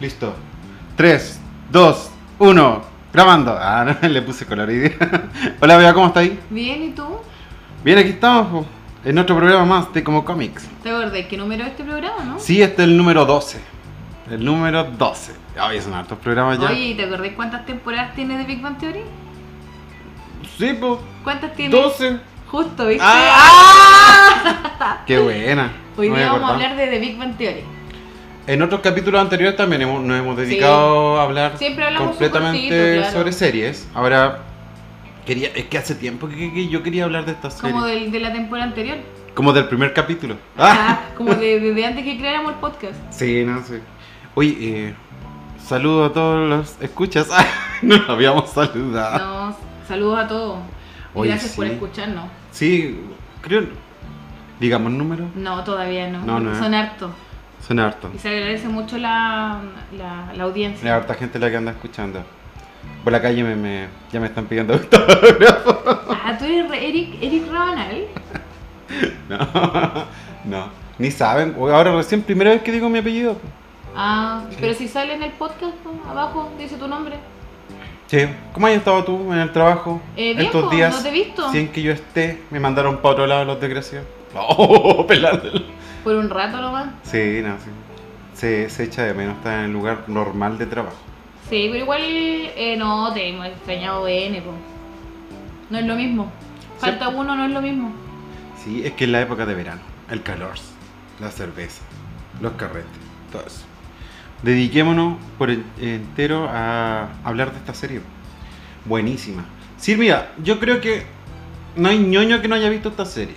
Listo. 3, 2, 1. Grabando. Ah, no, le puse color. Hola, Bea, ¿cómo está ahí? Bien, ¿y tú? Bien, aquí estamos. En otro programa más de Como Comics. ¿Te acordás qué número es este programa, no? Sí, este es el número 12. El número 12. Ay, son hartos programas ya. Oye, ¿y ¿te acordás cuántas temporadas tiene de Big Bang Theory? Sí, pues. ¿Cuántas tiene? 12. Justo, ¿viste? ¡Ah! Qué buena. Hoy No día vamos a hablar de The Big Bang Theory. En otros capítulos anteriores también hemos- nos hemos dedicado a hablar completamente súper cortito, claro. sobre series. Ahora, quería, es que hace tiempo que, que yo quería hablar de esta serie. Como del- de la temporada anterior. Como del primer capítulo. Ah, Ah, como de- antes que creáramos el podcast. sí, no sé. Oye, eh, saludo a todos los escuchas. Ah, no habíamos saludado. No, saludos a todos. Oye, Gracias por sí. escucharnos. Sí, creo. Digamos número. No, todavía no. No, no. Son hartos. Suena harto. Y se agradece mucho la, la, audiencia. harta gente la que anda escuchando. Por la calle me, me- ya me están pidiendo. Ah, tú eres re- Eric, Eric Rabanal. No, no, ni saben. Ahora recién, primera vez que digo mi apellido. Ah, pero si sale en el podcast, abajo dice tu nombre. Sí, ¿cómo has estado tú en el trabajo? Eh, bien, Estos días, no te he visto. sin que yo esté, me mandaron para otro lado los desgraciados. Oh, pelándolo. Por un rato nomás. Sí, no, sí. Se, se echa de menos estar en el lugar normal de trabajo. Sí, pero igual eh, no, te hemos extrañado BN, po. No es lo mismo. Falta uno, no es lo mismo. Sí, es que es la época de verano. El calor, la cerveza, los carretes, todo eso. Dediquémonos por en- entero a hablar de esta serie. Buenísima. Sí, mira, yo creo que no hay ñoño que no haya visto esta serie.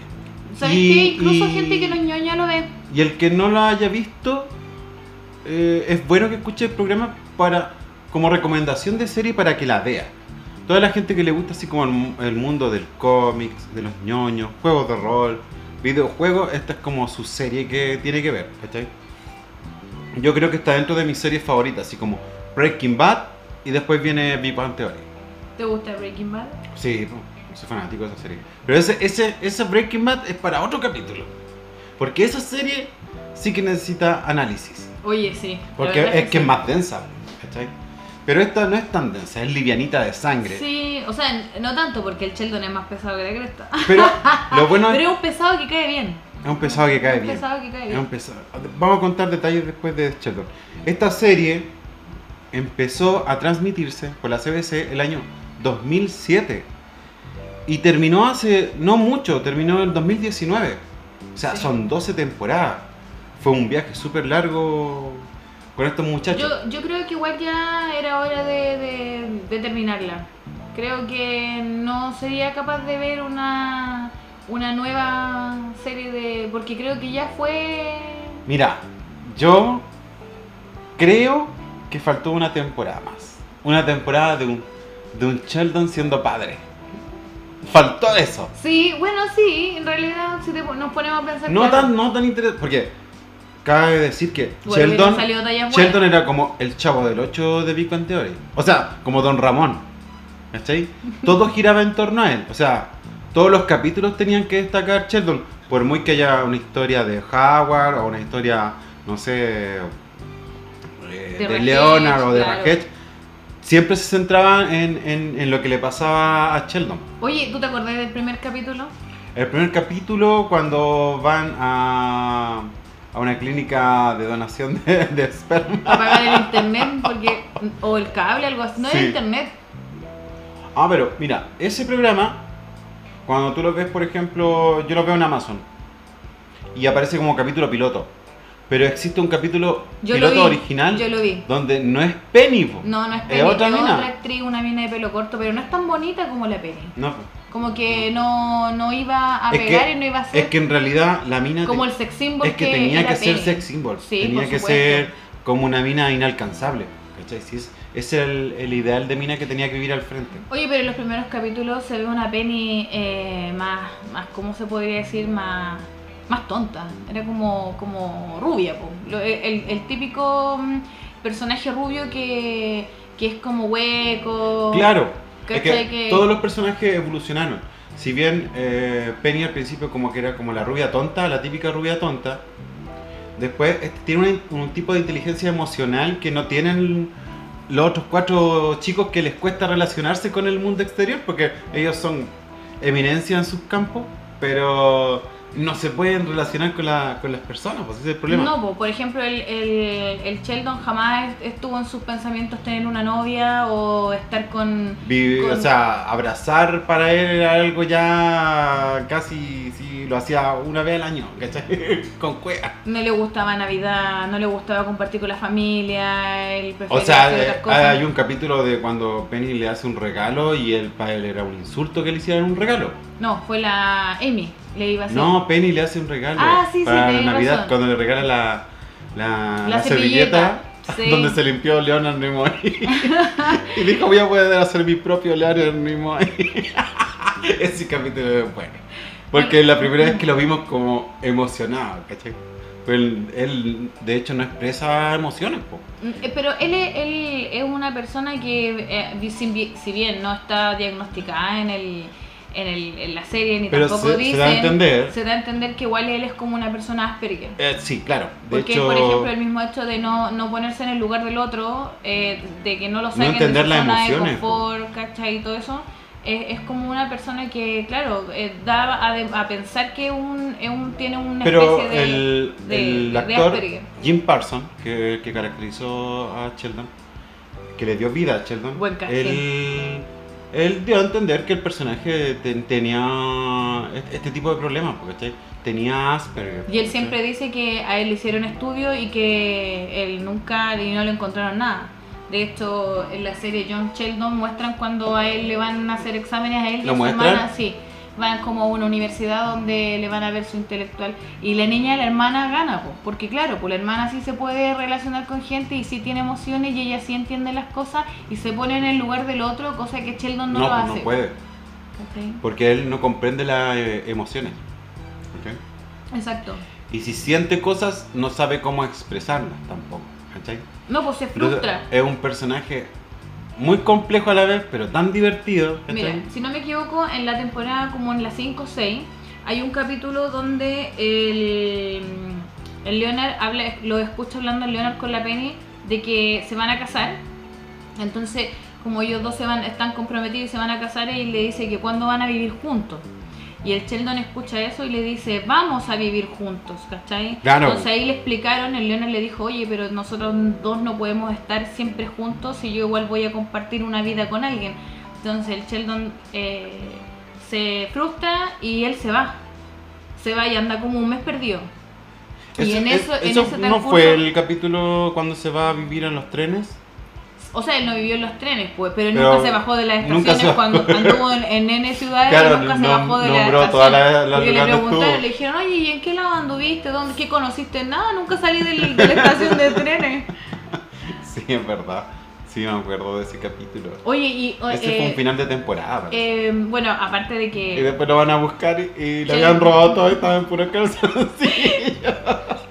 ¿Sabes Y- qué? Incluso y- gente que no es ñoña lo ve. Y el que no lo haya visto, eh, es bueno que escuche el programa para como recomendación de serie para que la vea. Toda la gente que le gusta así como el, el mundo del cómics, de los ñoños, juegos de rol, videojuegos, esta es como su serie que tiene que ver, ¿cachai? Yo creo que está dentro de mis series favoritas, así como Breaking Bad y después viene Big Bang Theory. ¿Te gusta Breaking Bad? Sí, soy fanático de esa serie. Pero ese, ese, ese Breaking Bad es para otro capítulo. Porque esa serie sí que necesita análisis. Oye, sí. Porque es que es sí. más densa, ¿cachai? Pero esta no es tan densa, es livianita de sangre. Sí, o sea, no tanto porque el Sheldon es más pesado que la cresta. Pero lo bueno Pero es, es un pesado que cae bien. es un pesado que cae un bien. pesado que cae Es bien. un pesado. Vamos a contar detalles después de Sheldon. Esta serie empezó a transmitirse por la CBC el año 2007 y terminó hace no mucho, terminó en 2019. O sea, Sí. son 12 temporadas. Fue un viaje súper largo con estos muchachos. Yo, yo creo que igual ya era hora de, de- de terminarla. Creo que no sería capaz de ver una, una nueva serie de... Porque creo que ya fue... Mira, yo creo que faltó una temporada más. Una temporada de un, de un Sheldon siendo padre. Faltó eso. Sí, bueno, sí, en realidad si te- nos ponemos a pensar... No claro, tan, no tan interesante. Porque cabe decir que bueno, Sheldon. Sheldon era como el chavo del 8 de Big Bang Theory. O sea, como Don Ramón. ¿Cachai? Todo giraba en torno a él. O sea, todos los capítulos tenían que destacar Sheldon. Por muy que haya una historia de Howard o una historia, no sé, eh, de, De Leonard o de claro. Raquel, siempre se centraban en, en- en lo que le pasaba a Sheldon. Oye, ¿tú te acordás del primer capítulo? El primer capítulo, cuando van a, a una clínica de donación de, de esperma. Apagar el internet porque... O el cable, algo así. No Sí. era internet. Ah, pero mira, ese programa, cuando tú lo ves, por ejemplo, yo lo veo en Amazon y aparece como capítulo piloto. Pero existe un capítulo Yo lo piloto vi. original Yo lo vi. donde no es Penny. po. No, no es ¿Es Penny, otra es mina? otra actriz, una mina de pelo corto, pero no es tan bonita como la Penny. No. Como que no, no iba a Es pegar que- y no iba a ser es que en realidad la mina como te- el sex symbol es que tenía que ser Penny. sex symbol. Sí, tenía que ser como una mina inalcanzable. ¿Cachai? Sí, es, el, el ideal de mina que tenía que vivir al frente. Oye, pero en los primeros capítulos se ve una Penny eh, más, más, ¿cómo se podría decir? Más, más tonta. Era como, como rubia, po. El, el típico mm, personaje rubio que, que es como hueco. Claro, es ¿cachai? que Que- todos los personajes evolucionaron. Si bien eh, Penny al principio como que era como la rubia tonta, la típica rubia tonta, después este, tiene un, un tipo de inteligencia emocional que no tienen los otros cuatro chicos que les cuesta relacionarse con el mundo exterior porque ellos son eminencia en sus campos, pero no se pueden relacionar con, la, con las personas, pues ese es el problema. No, po, por ejemplo, el, el, el Sheldon jamás estuvo en sus pensamientos tener una novia o estar con... O sea, abrazar para él era algo ya casi, si lo hacía una vez al año, ¿cachai? con cueva. No le gustaba Navidad, no le gustaba compartir con la familia, él O sea, hacer eh, otras cosas. hay un capítulo de cuando Penny le hace un regalo y el para él era un insulto que le hicieran un regalo. No, fue la Amy, le iba a hacer. No, Penny le hace un regalo Ah, sí, sí, para tenés Navidad razón. cuando le regala la, la, La la servilleta, sí. donde se limpió Leonard Nimoy y dijo voy a poder hacer mi propio Leonard Nimoy. Ese capítulo es bueno. Porque la primera vez que lo vimos como emocionado, ¿cachai? Pero él, él, de hecho no expresa emociones, po. Mm, eh, Pero él, él es una persona que, eh, si bien no está diagnosticada en, el, en, el, en la serie ni Pero tampoco se- se dicen, da a entender. se da a entender que igual él es como una persona Asperger. Eh, sí, claro. De Porque, hecho, por ejemplo, el mismo hecho de no, no ponerse en el lugar del otro, eh, de que no lo saquen entender de su zona emociones, de confort, ¿cachai? Y todo eso, es, es como una persona que, claro, eh, da a, de- a pensar que un, un, tiene una Pero especie de, el, de- el de actor Asperger. Jim Parsons, que, que caracterizó a Sheldon, que le dio vida a Sheldon, Buen él, él dio a entender que el personaje te- tenía este, tipo de problemas, porque tenía Asperger. Y él siempre dice que a él le hicieron estudio y que él nunca y no le encontraron nada. De hecho, en la serie John Sheldon muestran cuando a él le van a hacer exámenes a él y ¿Lo a su muestran? hermana, sí. Van como a una universidad donde le van a ver su intelectual. Y la niña, la hermana, gana, po, porque claro, pues la hermana sí se puede relacionar con gente y sí tiene emociones y ella sí entiende las cosas y se pone en el lugar del otro, cosa que Sheldon no, No, lo pues hace. no puede, porque él no comprende las eh, emociones. Exacto. Y si siente cosas, no sabe cómo expresarlas tampoco. ¿cachai? No, pues se Entonces, frustra. es un personaje muy complejo a la vez, pero tan divertido. ¿cachai? Mira, si no me equivoco, en la temporada como en la 5 o 6, hay un capítulo donde el, el Leonard habla, lo escucha hablando el Leonard con la Penny de que se van a casar. Entonces, como ellos dos se van, están comprometidos y se van a casar, él le dice que cuándo van a vivir juntos. Y el Sheldon escucha eso y le dice, vamos a vivir juntos, ¿cachai? Claro. Entonces ahí le explicaron, el Leonard le dijo, oye, pero nosotros dos no podemos estar siempre juntos y yo igual voy a compartir una vida con alguien. Entonces el Sheldon eh, se frustra y él se va. Se va y anda como un mes perdido. y Eso- en es- eso, en eso ese no transcurso- fue el capítulo cuando se va a vivir en los trenes. O sea, él no vivió en los trenes, pues, pero, Pero nunca se bajó de las estaciones se cuando anduvo en, en N ciudades, Claro, nunca se bajó de la las- las Porque le lugares preguntaron, le dijeron, oye, ¿y en qué lado anduviste? ¿Dónde, ¿Qué conociste? Nada, nunca salí del- de la estación de trenes. Sí, es verdad. Sí, me acuerdo de ese capítulo. Oye, y... o- Ese fue eh, un final de temporada. eh, bueno, aparte de y que... después lo van a buscar y, y le habían robado todo y estaba en pura calzoncillo.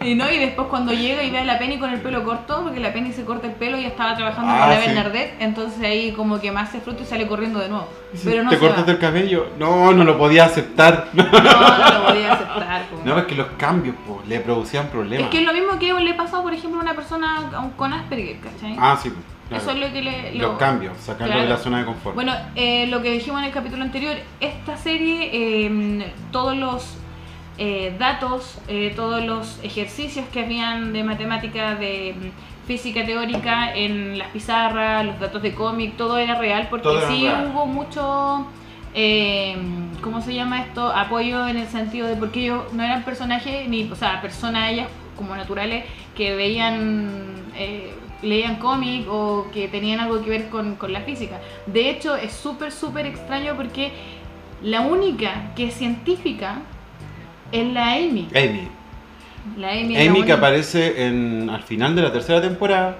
Y no, y después cuando llega y ve a la Penny con el pelo corto, porque la Penny se corta el pelo y ya estaba trabajando Ah, con la sí. Bernadette, entonces ahí como que más se fruta y sale corriendo de nuevo. Pero no ¿Te cortas el cabello? No, no lo podía aceptar. No, no lo podía aceptar. No, es que los cambios po, le producían problemas. Es que es lo mismo que le pasó, por ejemplo, a una persona con Asperger, ¿cachai? Ah, sí. claro. Eso es lo que le... lo- Los cambios, sacarlo de la zona de confort. Bueno, eh, lo que dijimos en el capítulo anterior, esta serie, eh, todos los eh, datos, eh, todos los ejercicios que habían de matemática, de mm, física teórica en las pizarras, los datos de cómic, todo era real porque era sí real. hubo mucho, eh, ¿cómo se llama esto? Apoyo en el sentido de porque ellos no eran personajes, ni, o sea, personas ellas como naturales que veían... eh, leían cómic o que tenían algo que ver con, con la física. De hecho, es súper, súper extraño porque la única que es científica es la Amy. Amy. La Amy, es la Amy que aparece en, al final de la tercera temporada,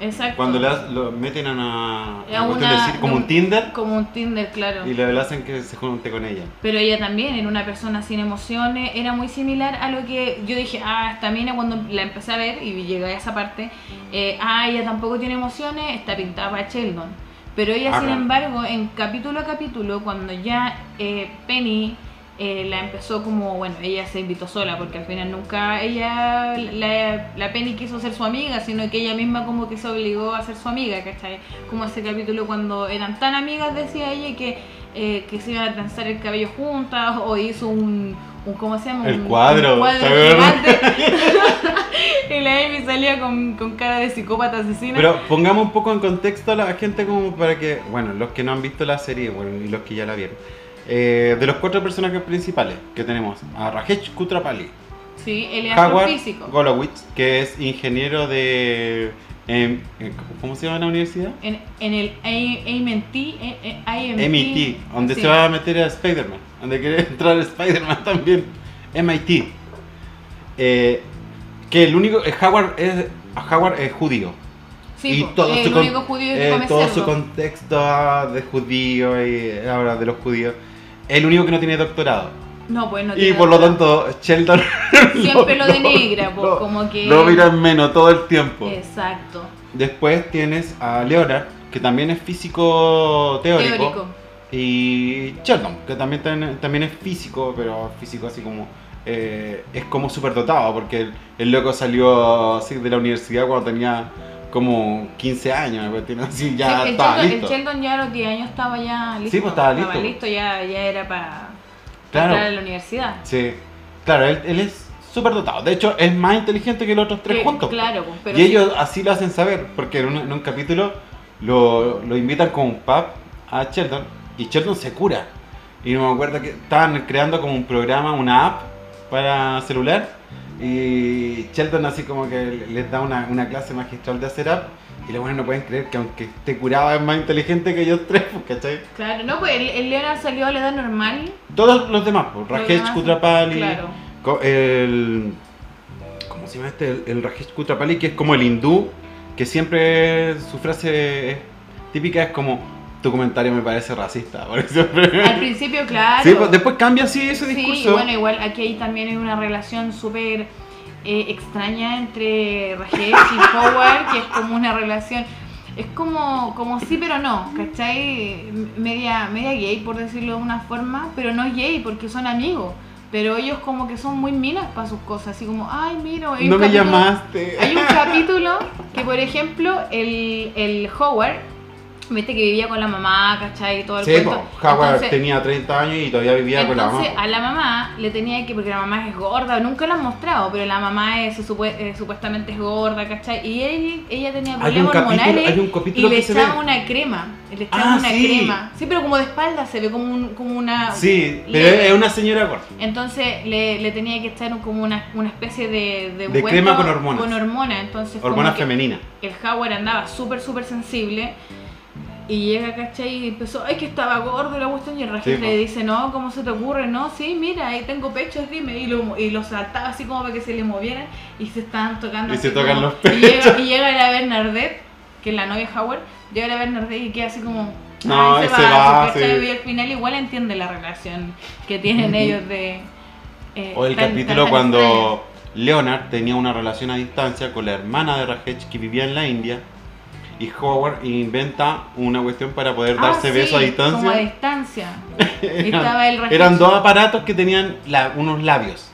Exacto. cuando le lo meten a una, A una de decir, como de un Tinder, Como un Tinder, claro. y le, le hacen que se junte con ella. Pero ella también era una persona sin emociones, era muy similar a lo que yo dije, ah, esta mina cuando la empecé a ver y llegué a esa parte, eh, ah, ella tampoco tiene emociones, está pintada para Sheldon. Pero ella, Ah, sin claro. embargo, en capítulo a capítulo, cuando ya eh, Penny eh, la empezó como, bueno, ella se invitó sola, porque al final nunca ella, la, la Penny quiso ser su amiga, sino que ella misma como que se obligó a ser su amiga, ¿cachai? Como ese capítulo cuando eran tan amigas, decía ella, que, eh, que se iban a transar el cabello juntas, o hizo un, un ¿cómo se llama? El Un- cuadro, un cuadro gigante. y la Amy salía con, con cara de psicópata asesina. Pero pongamos un poco en contexto a la gente como para que, bueno, los que no han visto la serie, bueno, y los que ya la vieron. Eh, de los cuatro personajes principales que tenemos, a Rajesh Kutrapali, sí, él es Howard astrofísico. Golowitz, que es ingeniero de... em, eh, ¿Cómo se llama la universidad? En, en el AMT, eh, IMT, MIT, donde sí. se va a meter a Spider-Man, donde quiere entrar Spider-Man también. MIT. Eh, que el único. Howard es, Howard es judío. Sí, y todo es su el con- único judío que eh, todo su contexto ah, de judío y ahora de los judíos. El único que no tiene doctorado. No, pues no y tiene por lo tanto, Sheldon. Siempre lo denigra, pues, lo- como que- Lo mira en menos todo el tiempo. Exacto. Después tienes a Leonard, que también es físico teórico. Teórico. Y Sheldon, que también, también es físico, pero físico así como. eh, es como súper dotado, porque el, el loco salió así de la universidad cuando tenía como 15 años, así, ya Sí, estaba Sheldon, el listo. Sheldon ya a los 10 años estaba ya listo. Sí, pues, estaba listo. ya, ya era para Claro. entrar a la universidad. Sí, claro, él, él es súper dotado. De hecho, es más inteligente que los otros tres juntos. Claro, pues, pero y sí, ellos así lo hacen saber, porque en un, en un capítulo lo, lo invitan con un pub a Sheldon y Sheldon se cura. Y no me acuerdo que estaban creando como un programa, una app para celular. Y Sheldon así como que les da una, una clase magistral de hacer app. Y los buenos no pueden creer que aunque esté curado es más inteligente que ellos tres, pues, ¿cachai? Claro, no, pues el, Leonard salió a la edad normal. Todos los demás, pues, Rajesh Kutrapali, Claro. El, ¿Cómo se llama este? El, el Rajesh Kutrapali, que es como el hindú, que siempre su frase típica es como, tu comentario me parece racista. porque siempre- Al principio, claro. Sí, pues, después cambia así ese Sí, discurso. bueno, igual aquí hay también hay una relación súper eh, extraña entre Rajesh y Howard, que es como una relación, es como, como sí pero no, ¿cachai? Media, media gay, por decirlo de una forma, pero no gay porque son amigos. Pero ellos como que son muy minas para sus cosas, así como, ay, mira, no me capítulo- llamaste. Hay un capítulo que, por ejemplo, el, el Howard, viste que vivía con la mamá, ¿cachai? Y todo el Sí, cuento. Howard Entonces- tenía 30 años y todavía vivía con la entonces mamá. a la mamá le tenía que, porque la mamá es gorda, nunca lo han mostrado, pero la mamá es, eh, supuestamente es gorda, ¿cachai? Y él- ella tenía Hay problemas capítulo, hormonales hay un y le ve. una crema, le echaban Ah, una sí. crema. Sí, pero como de espalda se ve como, un, como una... Sí, pero es una señora gorda. Entonces le, le tenía que echar como una, una especie de... De, crema con hormonas. Con hormonas, entonces... como Hormona que- femenina. el Howard andaba súper, súper sensible. Y llega, ¿cachai? Y empezó, ay, que estaba gordo la cuestión. Y el Sí, le dice, no, ¿cómo se te ocurre? No, sí, mira, ahí tengo pechos, dime. Y lo, y lo saltaba así como para que se le movieran. Y se estaban tocando. Y así se tocan como- los Y llega, pechos. y llega la Bernadette, que es la novia de Howard. Llega la Bernadette y queda así como. No, y se va, ¿cachai? sí. Y al final igual entiende la relación que tienen ellos de. eh, O el tan- capítulo tan cuando Leonard tenía una relación a distancia con la hermana de Rajesh que vivía en la India y Howard inventa una cuestión para poder Ah, darse sí, besos a distancia. Como a distancia. Estaba el eran dos aparatos que tenían la- unos labios.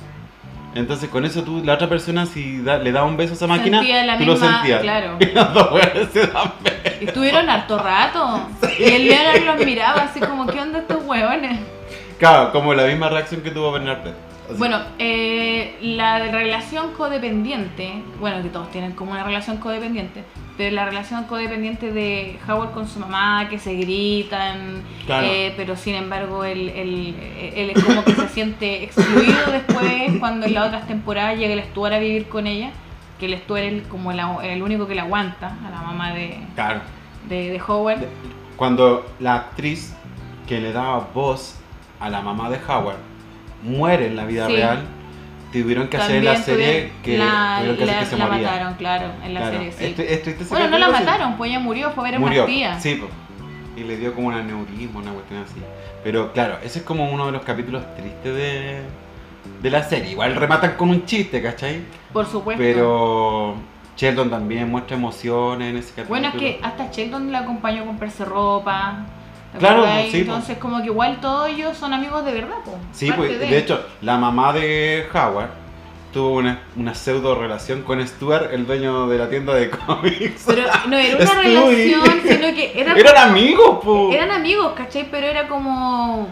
Entonces con eso tú, la otra persona si da- le daba un beso a esa máquina, tú lo misma- sentías. claro. Y los dos weones se dan besos. Estuvieron harto rato. Y el Leonard los miraba así como, ¿qué onda estos huevones? Claro, como la misma reacción que tuvo Bernard Bueno, eh, la relación codependiente, bueno, que todos tienen como una relación codependiente, pero la relación codependiente de Howard con su mamá, que se gritan, Claro. eh, pero sin embargo él, él, él es como que se siente excluido después cuando en las otras temporadas llega el Stuart a vivir con ella, que el Stuart es como la- el único que la aguanta, a la mamá de, Claro. de, de Howard. Cuando la actriz que le daba voz a la mamá de Howard muere en la vida Sí. real, tuvieron que hacer en la También serie que, la, tuvieron que hacer la- que se la moría. mataron, claro, en la Claro. serie, sí. Bueno, no la mataron, pues ella murió, fue a ver Murió. una. Sí, y le dio como un aneurisma, una cuestión así. Pero claro, ese es como uno de los capítulos tristes de, de la serie. Igual rematan con un chiste, ¿cachai? Por supuesto. Pero Sheldon también muestra emociones en ese capítulo. Bueno, es que hasta Sheldon la acompañó a comprarse ropa. Claro, sí. Entonces, como que igual todos ellos son amigos de verdad, po. Sí, pues, de hecho, la mamá de Howard tuvo una, una pseudo relación con Stuart, el dueño de la tienda de cómics. Pero no era una relación, sino que era Eran como- amigos, po. Eran amigos, ¿cachai? Pero era como,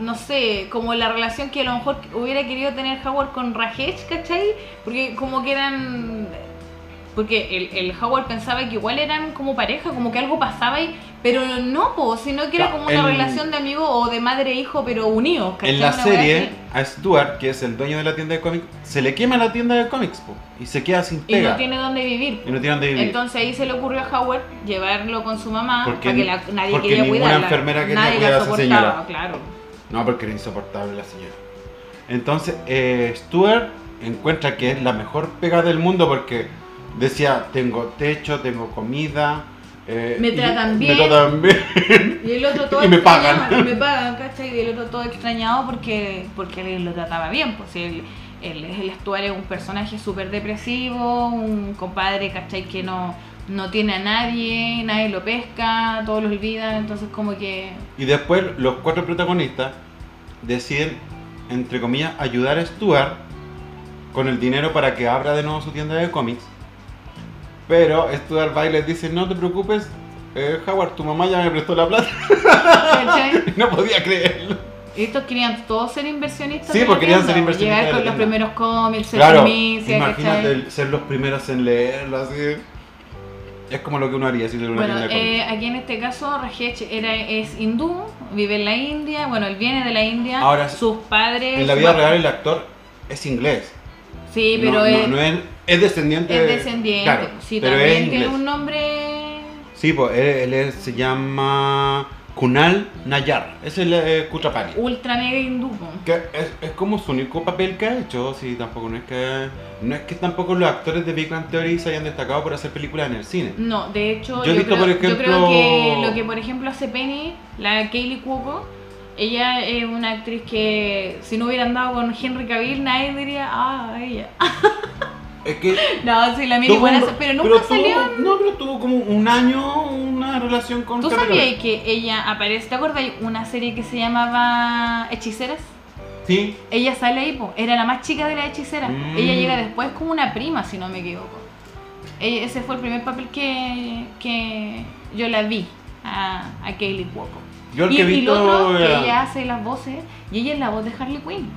no sé, como la relación que a lo mejor hubiera querido tener Howard con Rajesh, ¿cachai? Porque como que eran... Porque el, el Howard pensaba que igual eran como pareja, como que algo pasaba ahí, pero no, po, sino que era como una en- relación de amigo o de madre e hijo, pero unidos. En la serie, a Stuart, que es el dueño de la tienda de cómics, se le quema la tienda de cómics, po, y se queda sin Y pega. no tiene dónde vivir. y no tiene dónde vivir. Entonces ahí se le ocurrió a Howard llevarlo con su mamá Porque- para que la- nadie porque quería cuidarla. enfermera quería nadie cuidar la a esa señora. claro. No, porque era insoportable la señora. Entonces, eh, Stuart encuentra que es la mejor pega del mundo porque decía, tengo techo, tengo comida. eh, Me y- tratan Me bien. tratan bien. Y el otro todo Y me pagan. y me pagan, ¿cachai? Y el otro todo extrañado porque, porque él lo trataba bien. Pues él, él, el Stuart es un personaje súper depresivo, un compadre, ¿cachai? Que no, no tiene a nadie, nadie lo pesca, todos lo olvidan. Entonces, como que. Y después los cuatro protagonistas deciden, entre comillas, ayudar a Stuart con el dinero para que abra de nuevo su tienda de cómics. Pero Stuart va y les dice, no te preocupes, eh, Howard, tu mamá ya me prestó la plata. no podía creerlo. Estos querían todos ser inversionistas. Sí, porque querían ser inversionistas Llegar de la con los primeros cómics, ser Claro, primicia, imagínate ser los primeros en leerlo así. Es como lo que uno haría si una Bueno, eh, aquí en este caso Rajesh era, es hindú, vive en la India, bueno, él viene de la India, Ahora, sus padres... En la vida real el actor es inglés. Sí, No- pero no, es, no es, es descendiente. es de- descendiente, claro, sí, pero es también inglés. tiene un nombre... Sí, pues él, se llama Kunal Nayar. Es el eh, Kutrapali. Ultra mega hindú. Que es, es como su único papel que ha hecho. Sí, tampoco no es que no es que tampoco los actores de Big Bang Theory se hayan destacado por hacer películas en el cine. No, de hecho, Yo yo, creo, por yo creo ejemplo- que lo que por ejemplo hace Penny, la Kaylee Cuoco, ella es una actriz que si no hubieran dado con Henry Cavill, nadie diría, ah, ella. Es que No, sí, la tuvo buena, pero nunca salió. no, pero tuvo como un año una relación con ¿Tú sabías que ella aparece? ¿Te acuerdas? Hay una serie que se llamaba Hechiceras. Sí. Ella sale ahí, po. era la más chica de las hechiceras. Mm. Ella llega después como una prima, si no me equivoco. Ella- ese fue el primer papel que, que yo la vi a, a Kaylee Cuoco. Yo el Y, que y lo otro, que ella hace las voces, y ella es la voz de Harley Quinn.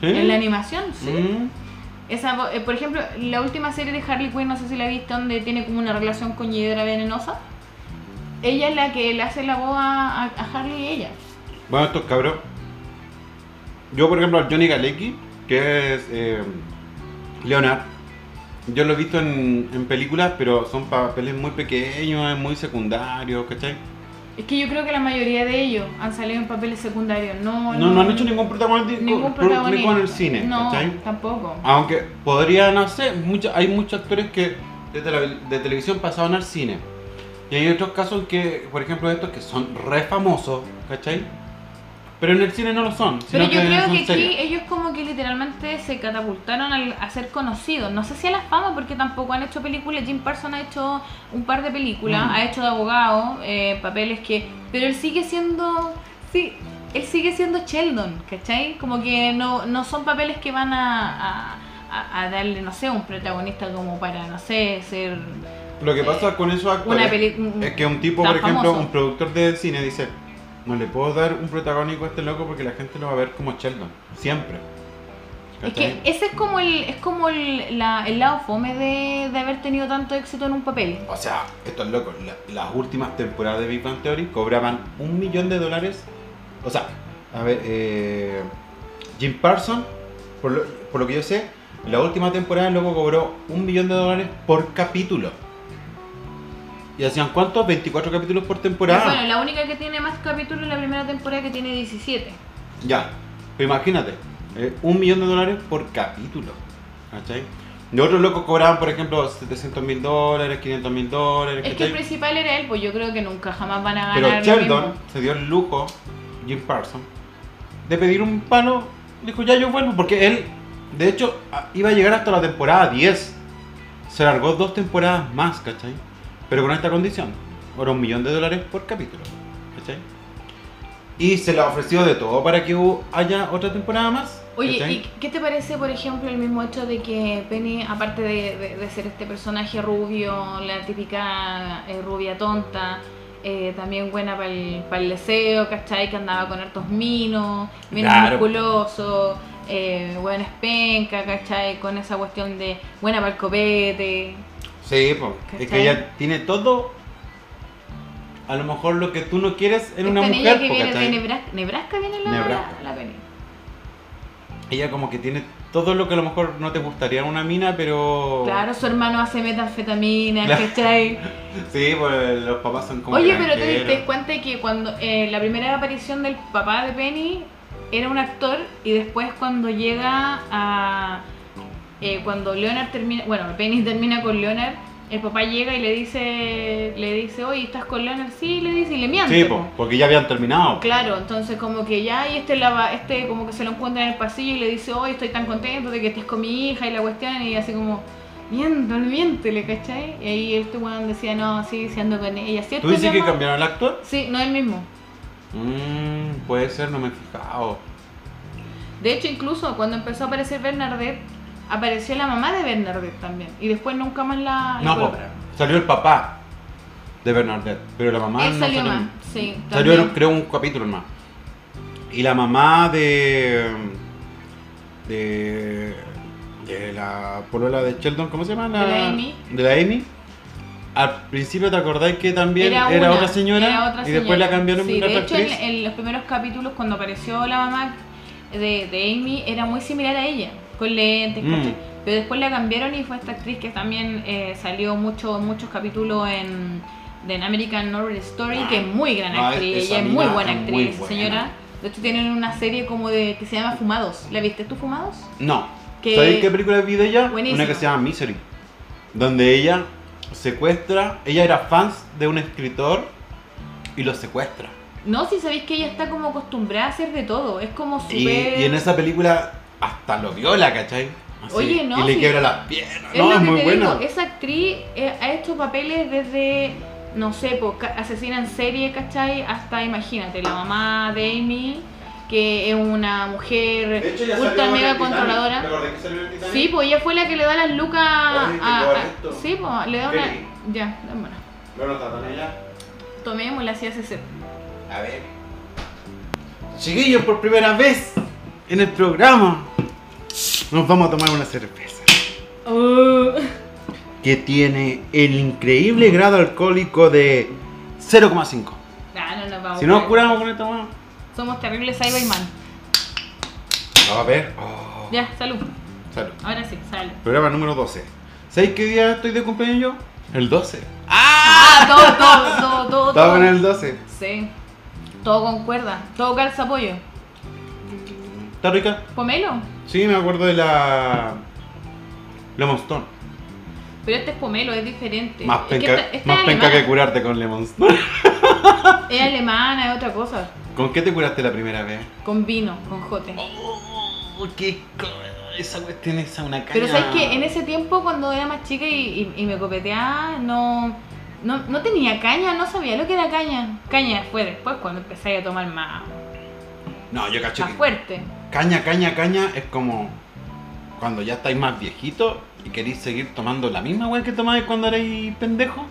¿Sí? En la animación, sí. Mm. Esa, eh, por ejemplo, la última serie de Harley Quinn, no sé si la viste, donde tiene como una relación con Hiedra Venenosa. Ella es la que le hace la voz a, a- a Harley y ella. Bueno, estos cabros. Yo, por ejemplo, al Johnny Galecki, que es eh, Leonard, yo lo he visto en, en películas, pero son papeles muy pequeños, muy secundarios, ¿cachai? Es que yo creo que la mayoría de ellos han salido en papeles secundarios. No, No, no han hecho ningún protagonismo ningún pro- protagonista. en el cine, No, ¿cachai? tampoco. Aunque podrían hacer, mucha- hay muchos actores que de, tele- de televisión pasaban al cine. Y hay otros casos que, por ejemplo, estos que son re famosos, ¿cachai? Pero en el cine no lo son. Pero yo creo son que aquí series. ellos como que literalmente se catapultaron al- a ser conocidos. No sé si a la fama, porque tampoco han hecho películas. Jim Parsons ha hecho un par de películas, Mm. ha hecho de abogado, eh, papeles que... Pero él sigue siendo... Sí, él sigue siendo Sheldon, ¿cachai? Como que no, no son papeles que van a, a- a- a darle, no sé, un protagonista como para, no sé, ser... Lo que pasa con esos actores es que un tipo, por ejemplo, famoso. un productor de cine dice, no le puedo dar un protagónico a este loco porque la gente lo va a ver como Sheldon, siempre. Es que ese es como el, es como el, la- el lado fome de, de haber tenido tanto éxito en un papel. O sea, estos locos, la- las últimas temporadas de Big Bang Theory cobraban un millón de dólares. O sea, a ver, eh, Jim Parsons, por lo, por lo que yo sé, la última temporada el loco cobró un millón de dólares por capítulo. ¿Y hacían cuántos? 24 capítulos por temporada. Bueno, la única que tiene más capítulos es la primera temporada que tiene 17. Ya, pero imagínate, eh, un millón de dólares por capítulo. ¿Cachai? De otros locos cobraban, por ejemplo, 700 mil dólares, 500 mil dólares. Es que el principal era él, pues yo creo que nunca jamás van a ganar Pero Sheldon mismo. se dio el lujo, Jim Parsons, de pedir un palo. Dijo, ya yo vuelvo, porque él, de hecho, iba a llegar hasta la temporada 10. Se largó dos temporadas más, ¿cachai? Pero con esta condición, ahora un millón de dólares por capítulo, ¿cachai? Y se le ha ofrecido de todo para que haya otra temporada más. Oye, ¿cachai? ¿y qué te parece, por ejemplo, el mismo hecho de que Penny, aparte de, de- de ser este personaje rubio, la típica eh, rubia tonta, eh, también buena para el, deseo, ¿cachai? Que andaba con hartos minos, bien Claro. musculoso, eh, buena espenca, ¿cachai? Con esa cuestión de buena para el copete. Sí, po. es que ella tiene todo. A lo mejor lo que tú no quieres en una Esta mujer. niña que po, viene ¿cachai? de Nebraska, Nebraska viene la, Nebraska. la, la Penny. Ella como que tiene todo lo que a lo mejor no te gustaría en una mina, pero... Claro, su hermano hace metanfetamina, Claro. ¿cachai? Sí, pues los papás son como Oye, pero te diste cuenta de que cuando eh, la primera aparición del papá de Penny era un actor y después cuando llega a... eh, cuando Leonard termina... Bueno, Penny termina con Leonard, el papá llega y le dice, le dice, oye, ¿estás con Leonard? Sí, le dice y le miente. Sí, po. po, porque ya habían terminado. Claro, entonces como que ya, y este, la este como que se lo encuentra en el pasillo y le dice, hoy estoy tan contento de que estés con mi hija y la cuestión, y así como, miéntale, miéntele, ¿cachai? Y ahí este weón decía, no, sí, sí ando con ella, ¿cierto? ¿Tú dices mi que amor?" cambiaron el actor? Sí, no es el mismo. Mmm, puede ser, no me he fijado. De hecho, incluso cuando empezó a aparecer Bernadette, apareció la mamá de Bernadette también, y después nunca más la... la No, po, salió el papá de Bernadette, pero la mamá Él no salió salió. más, sí. Salió también. creo un capítulo más. Y la mamá de de de la polola de Sheldon, ¿cómo se llama? De la Amy. De la Amy. Al principio te acordáis que también era, una, otra señora era otra y después la cambiaron Sí, de hecho, en, los primeros capítulos, cuando apareció la mamá de, de Amy, era muy similar a ella, con lentes, Mm. Pero después la cambiaron y fue esta actriz que también eh, salió mucho, muchos capítulos en, de en American Horror Story, que es muy gran No, actriz, ella es muy buena es actriz, muy buena. señora. De hecho, tienen una serie como de que se llama Fumados. ¿La viste tú, Fumados? No. que- ¿Sabéis qué película vi de ella? Buenísima. Una que se llama Misery. Donde ella secuestra, ella era fans de un escritor y lo secuestra. No, si sabéis que ella está como acostumbrada a hacer de todo, es como súper... Y, y en esa película hasta lo viola, ¿cachai? Así, Oye, no, Y le sí. quiebra las piernas. Es no, lo es que muy te buena. digo, esa actriz eh, ha hecho papeles desde, no sé, po, asesina en serie, ¿cachai? Hasta, imagínate, la mamá de Amy, que es una mujer ultra mega controladora. que? Sí, pues ella fue la que le da las lucas Oye, a... sí, pues le da una... Kelly. Ya, bueno, ¿Lo notaron ella? tomémosla así hace ser. A ver. Chiquillos, por primera vez en el programa, nos vamos a tomar una cerveza. Oh. Que tiene el increíble grado alcohólico de 0,5. Ah, no nos vamos Si no curamos con esta mano. Somos terribles Cyberman. A ver. Oh. Ya, salud. Salud. Ahora sí, salud. Programa número 12. ¿Sabéis qué día estoy de cumpleaños yo? El 12. Ah, todo, todo, todo, todo. Estaba todo. en el 12. Sí. Todo concuerda. Todo calza apoyo. ¿Está rica? Pomelo. Sí, me acuerdo de la. Lemon Stone. Pero este es pomelo, es diferente. Más Es que penca, esta- esta más es penca que curarte con Lemon Stone. Es alemana, es otra cosa. ¿Con qué te curaste la primera vez? Con vino, con jote. Oh, qué esa cuestión es una caña. Pero sabes que en ese tiempo, cuando era más chica y, y- y me copeteaba, no, no, no tenía caña, no sabía lo que era caña. Caña fue después, cuando empecé a tomar más, No, yo cacho más que fuerte. Caña, caña, caña es como cuando ya estáis más viejitos y queréis seguir tomando la misma weá que tomabais cuando erais pendejo,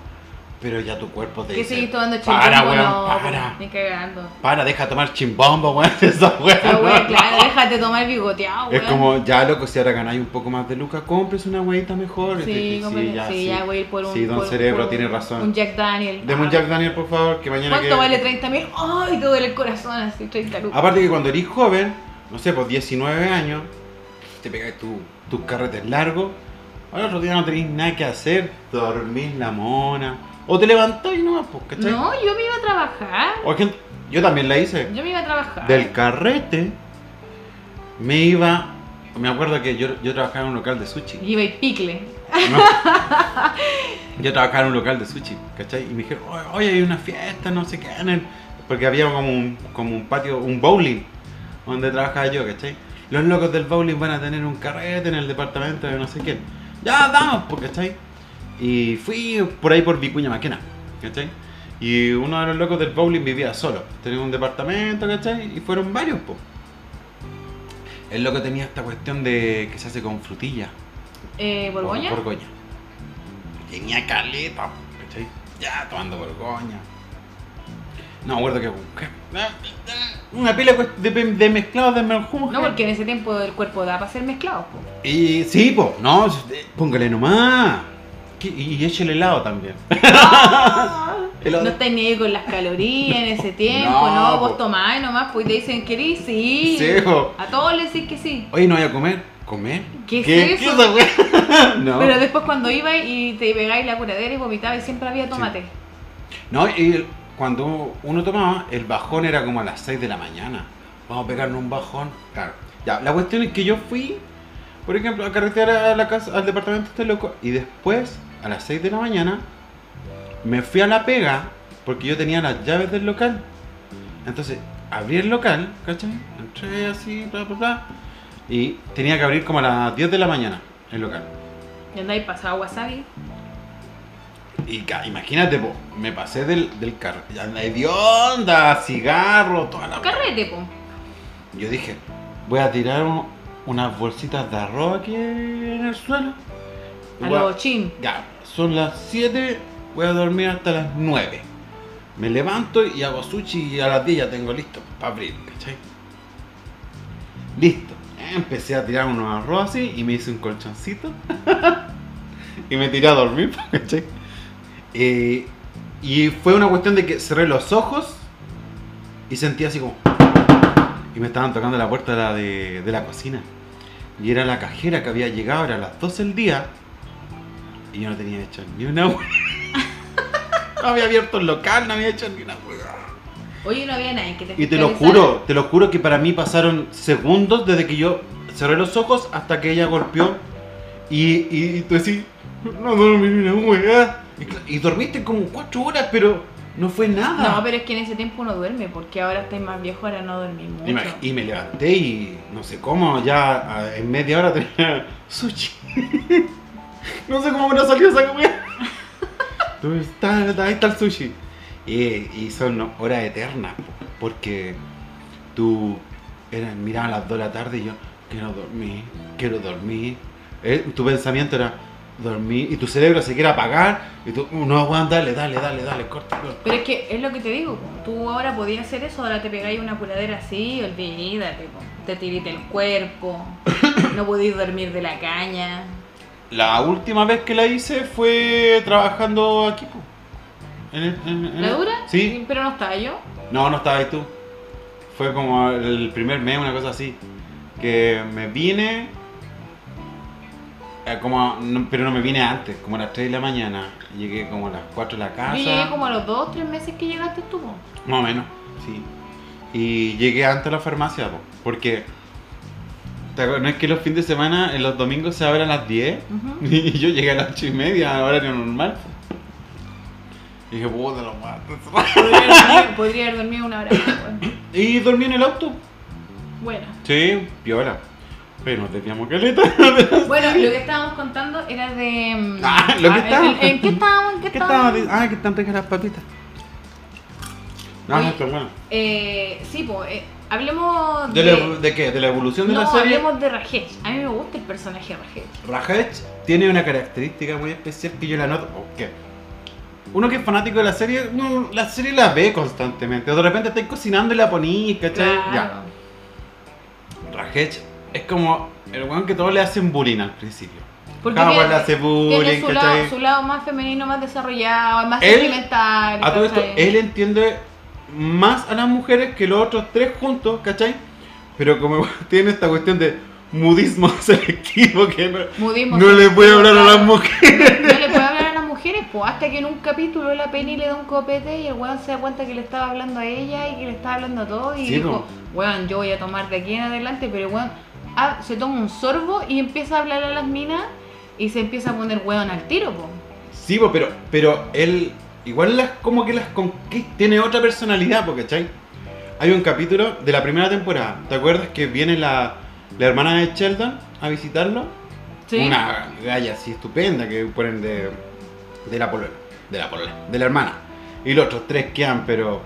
pero ya tu cuerpo te ¿Qué dice, seguís tomando para, chimbombo? weón, No, para. ni cagando. para, deja de tomar chimbombo, weón, esa weá. Esa wea, no. claro, déjate tomar bigoteado, Es weón. como, ya loco, si ahora ganáis un poco más de lucas, compres una weita mejor. Sí, Este, cómprate- ya, sí, ya voy a ir por un. Sí, don por- Cerebro por tiene razón. Un Jack Daniel. Deme un Jack Daniel, por favor, que mañana ¿Cuánto que... vale 30 mil? ¡Ay! Todo el corazón así, 30 lucas. Aparte que cuando eres joven, no sé, pues 19 años, te pegas tu- tus carretes largos, al otro día no tenéis nada que hacer, dormís la mona, o te levantáis nomás, pues, ¿cachai? No, yo me iba a trabajar. O gente- yo también la hice. Yo me iba a trabajar. Del carrete, me iba, me acuerdo que yo, yo trabajaba en un local de sushi. Y iba y picle. ¿no? Yo trabajaba en un local de sushi, ¿cachai? Y me dijeron, "Oye, oye, hay una fiesta, no sé qué, en el-". porque había como un, como un patio, un bowling, donde trabajaba yo, ¿cachai? Los locos del bowling van a tener un carrete en el departamento de no sé quién. Ya, vamos, pues, ¿cachai? Y fui por ahí por Vicuña Maquena, ¿cachai? Y uno de los locos del bowling vivía solo. Tenía un departamento, ¿cachai? Y fueron varios, po. El loco tenía esta cuestión de que se hace con frutilla. Eh, ¿Borgoña? Borgoña. Tenía caleta, ¿cachai? Ya tomando Borgoña. No me acuerdo que. que- Una pila de, de mezclados de menjunje. No, porque en ese tiempo el cuerpo da para ser mezclado. po. Y sí, po, no, póngale nomás. Y échale helado también. Helado. No estáis ni ahí con las calorías en ese tiempo, No, no, vos tomáis nomás, pues te dicen querís, sí. Sí, po. A todos les decís que sí. Oye, no voy a comer. ¿Comer? ¿Qué es ¿Qué eso? no. Pero después cuando ibais y te pegáis la curadera y vomitabais, siempre había tomate. No, y el- cuando uno tomaba, el bajón era como a las 6 de la mañana. Vamos a pegarnos un bajón. Claro. Ya, la cuestión es que yo fui, por ejemplo, a carretear la casa, al departamento de este loco, y después, a las 6 de la mañana, me fui a la pega, porque yo tenía las llaves del local. Entonces, abrí el local, ¿cachai? Entré así, bla, bla, bla. Y tenía que abrir como a las 10 de la mañana el local. Y andáis pasado wasabi. Y imagínate, po, me pasé del, del carro. Ya de onda, cigarro, toda la. Carrete, po. Yo dije, voy a tirar un- unas bolsitas de arroz aquí en el suelo. A- lo chin. Ya, son las 7, voy a dormir hasta las 9. Me levanto y hago sushi y a las 10 ya tengo listo para abrir, ¿cachai? Listo. Empecé a tirar unos arroz así y me hice un colchoncito. y me tiré a dormir, ¿cachai? Eh, y fue una cuestión de que cerré los ojos y sentí así como... Y me estaban tocando la puerta de la, de, de la cocina. Y era la cajera que había llegado, era las 12 del día. Y yo no tenía hecho ni una hueá. No había abierto el local, no había hecho ni una hueá. Oye, no había nadie que te Y te lo juro, te lo juro que para mí pasaron segundos desde que yo cerré los ojos hasta que ella golpeó. Y, y, y tú decís, no dormí ni una hueá. Y, dormiste como cuatro horas, pero no fue nada. No, pero es que en ese tiempo uno duerme, porque ahora estáis más viejo, ahora no dormís mucho. Y me, y me levanté y no sé cómo, ya en media hora tenía sushi. no sé cómo me salió esa comida. Ahí está el sushi. Y, y son horas eternas, po, porque tú eras, mirabas a las 2 de la tarde y yo, quiero dormir, quiero dormir. Eh, tu pensamiento era dormir y tu cerebro se quiere apagar y tú, no, Juan, dale, dale, dale, dale, corta, corta. Pero es que es lo que te digo, tú ahora podías hacer eso, ahora te pegáis una curadera así, olvídate, po. te tirite el cuerpo, no podéis dormir de la caña. La última vez que la hice fue trabajando aquí. po. En el- en- en ¿La el- dura? Sí. Pero no estaba yo. No, no estaba ahí tú. Fue como el primer mes, una cosa así. Que me vine. Eh, como, no- pero no me vine antes, como a las 3 de la mañana. Llegué como a las 4 de la casa. Yo llegué como a los dos, tres meses que llegaste tú. po. Más o menos, sí. Y llegué antes a la farmacia, po, porque. No es que los fines de semana, en los domingos se abren a las 10. Ujú. Y yo llegué a las 8 y media, horario normal. Y dije, puta, lo mato. Podría haber dormido- Podría haber dormido una hora. weón. Y dormí en el auto. Bueno. Sí, piola. Pero nos desviamos caleta. Bueno, lo que estábamos contando era de. mm, Ah, lo que ¿en- estábamos- ¿En, qué estábamos? ¿En qué ¿Qué estábamos? Ah, que están ricas las papitas. No, Oye, no, está bueno. Eh, sí, pues, hablemos ¿De, de. la, ¿De qué? ¿De la evolución de no, la serie? hablemos de Rajesh. A mí me gusta el personaje de Rajesh. Rajech tiene una característica muy especial que yo la noto. ¿o qué? Uno que es fanático de la serie, no, la serie la ve constantemente. O de repente estáis cocinando y la ponís, ¿cachai? Claro. Ya. Rajech es como el weón que todos le hacen bullying al principio. Porque Cada tiene- le hace bullying, Tiene su lado, su lado más femenino, más desarrollado, más Él- sentimental. A todo esto, él entiende más a las mujeres que los otros tres juntos, ¿cachai? Pero como tiene esta cuestión de mudismo selectivo que no, Mudismo no le puede hablar a las mujeres. No le puede hablar a las mujeres, pues hasta que en un capítulo la Penny le da un copete y el weón se da cuenta que le estaba hablando a ella y que le estaba hablando a todos y Sí, dijo, weón, yo voy a tomar de aquí en adelante, pero weón ah, se toma un sorbo y empieza a hablar a las minas y se empieza a poner weón al tiro, pues. Sí, po, pero, pero él igual las como que las conquista, tiene otra personalidad, porque ¿cachai? Hay un capítulo de la primera temporada, ¿te acuerdas que viene la, la hermana de Sheldon a visitarlo? Sí. Una galla así estupenda que ponen de, de la polola, de la polola, de la hermana. Y los otros tres quedan, pero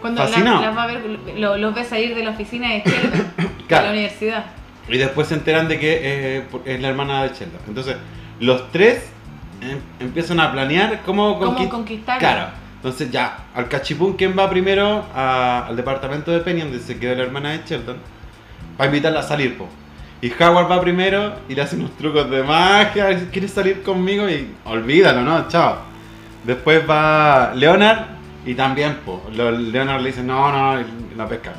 Cuando las va a ver, lo- los ve salir de la oficina de Sheldon, de Claro. la universidad. Y después se enteran de que eh, es la hermana de Sheldon. Entonces, los tres em- empiezan a planear cómo, ¿Cómo conquist- conquistarlo? Claro. Entonces ya, al cachipún, ¿quién va primero a- al departamento de Penny, donde se quedó la hermana de Sheldon? Para invitarla a salir, po. Y Howard va primero y le hace unos trucos de magia, ¿quieres salir conmigo? Y olvídalo, ¿no? Chao. Después va Leonard y también, po. Leonard le dice, no, no, la pesca.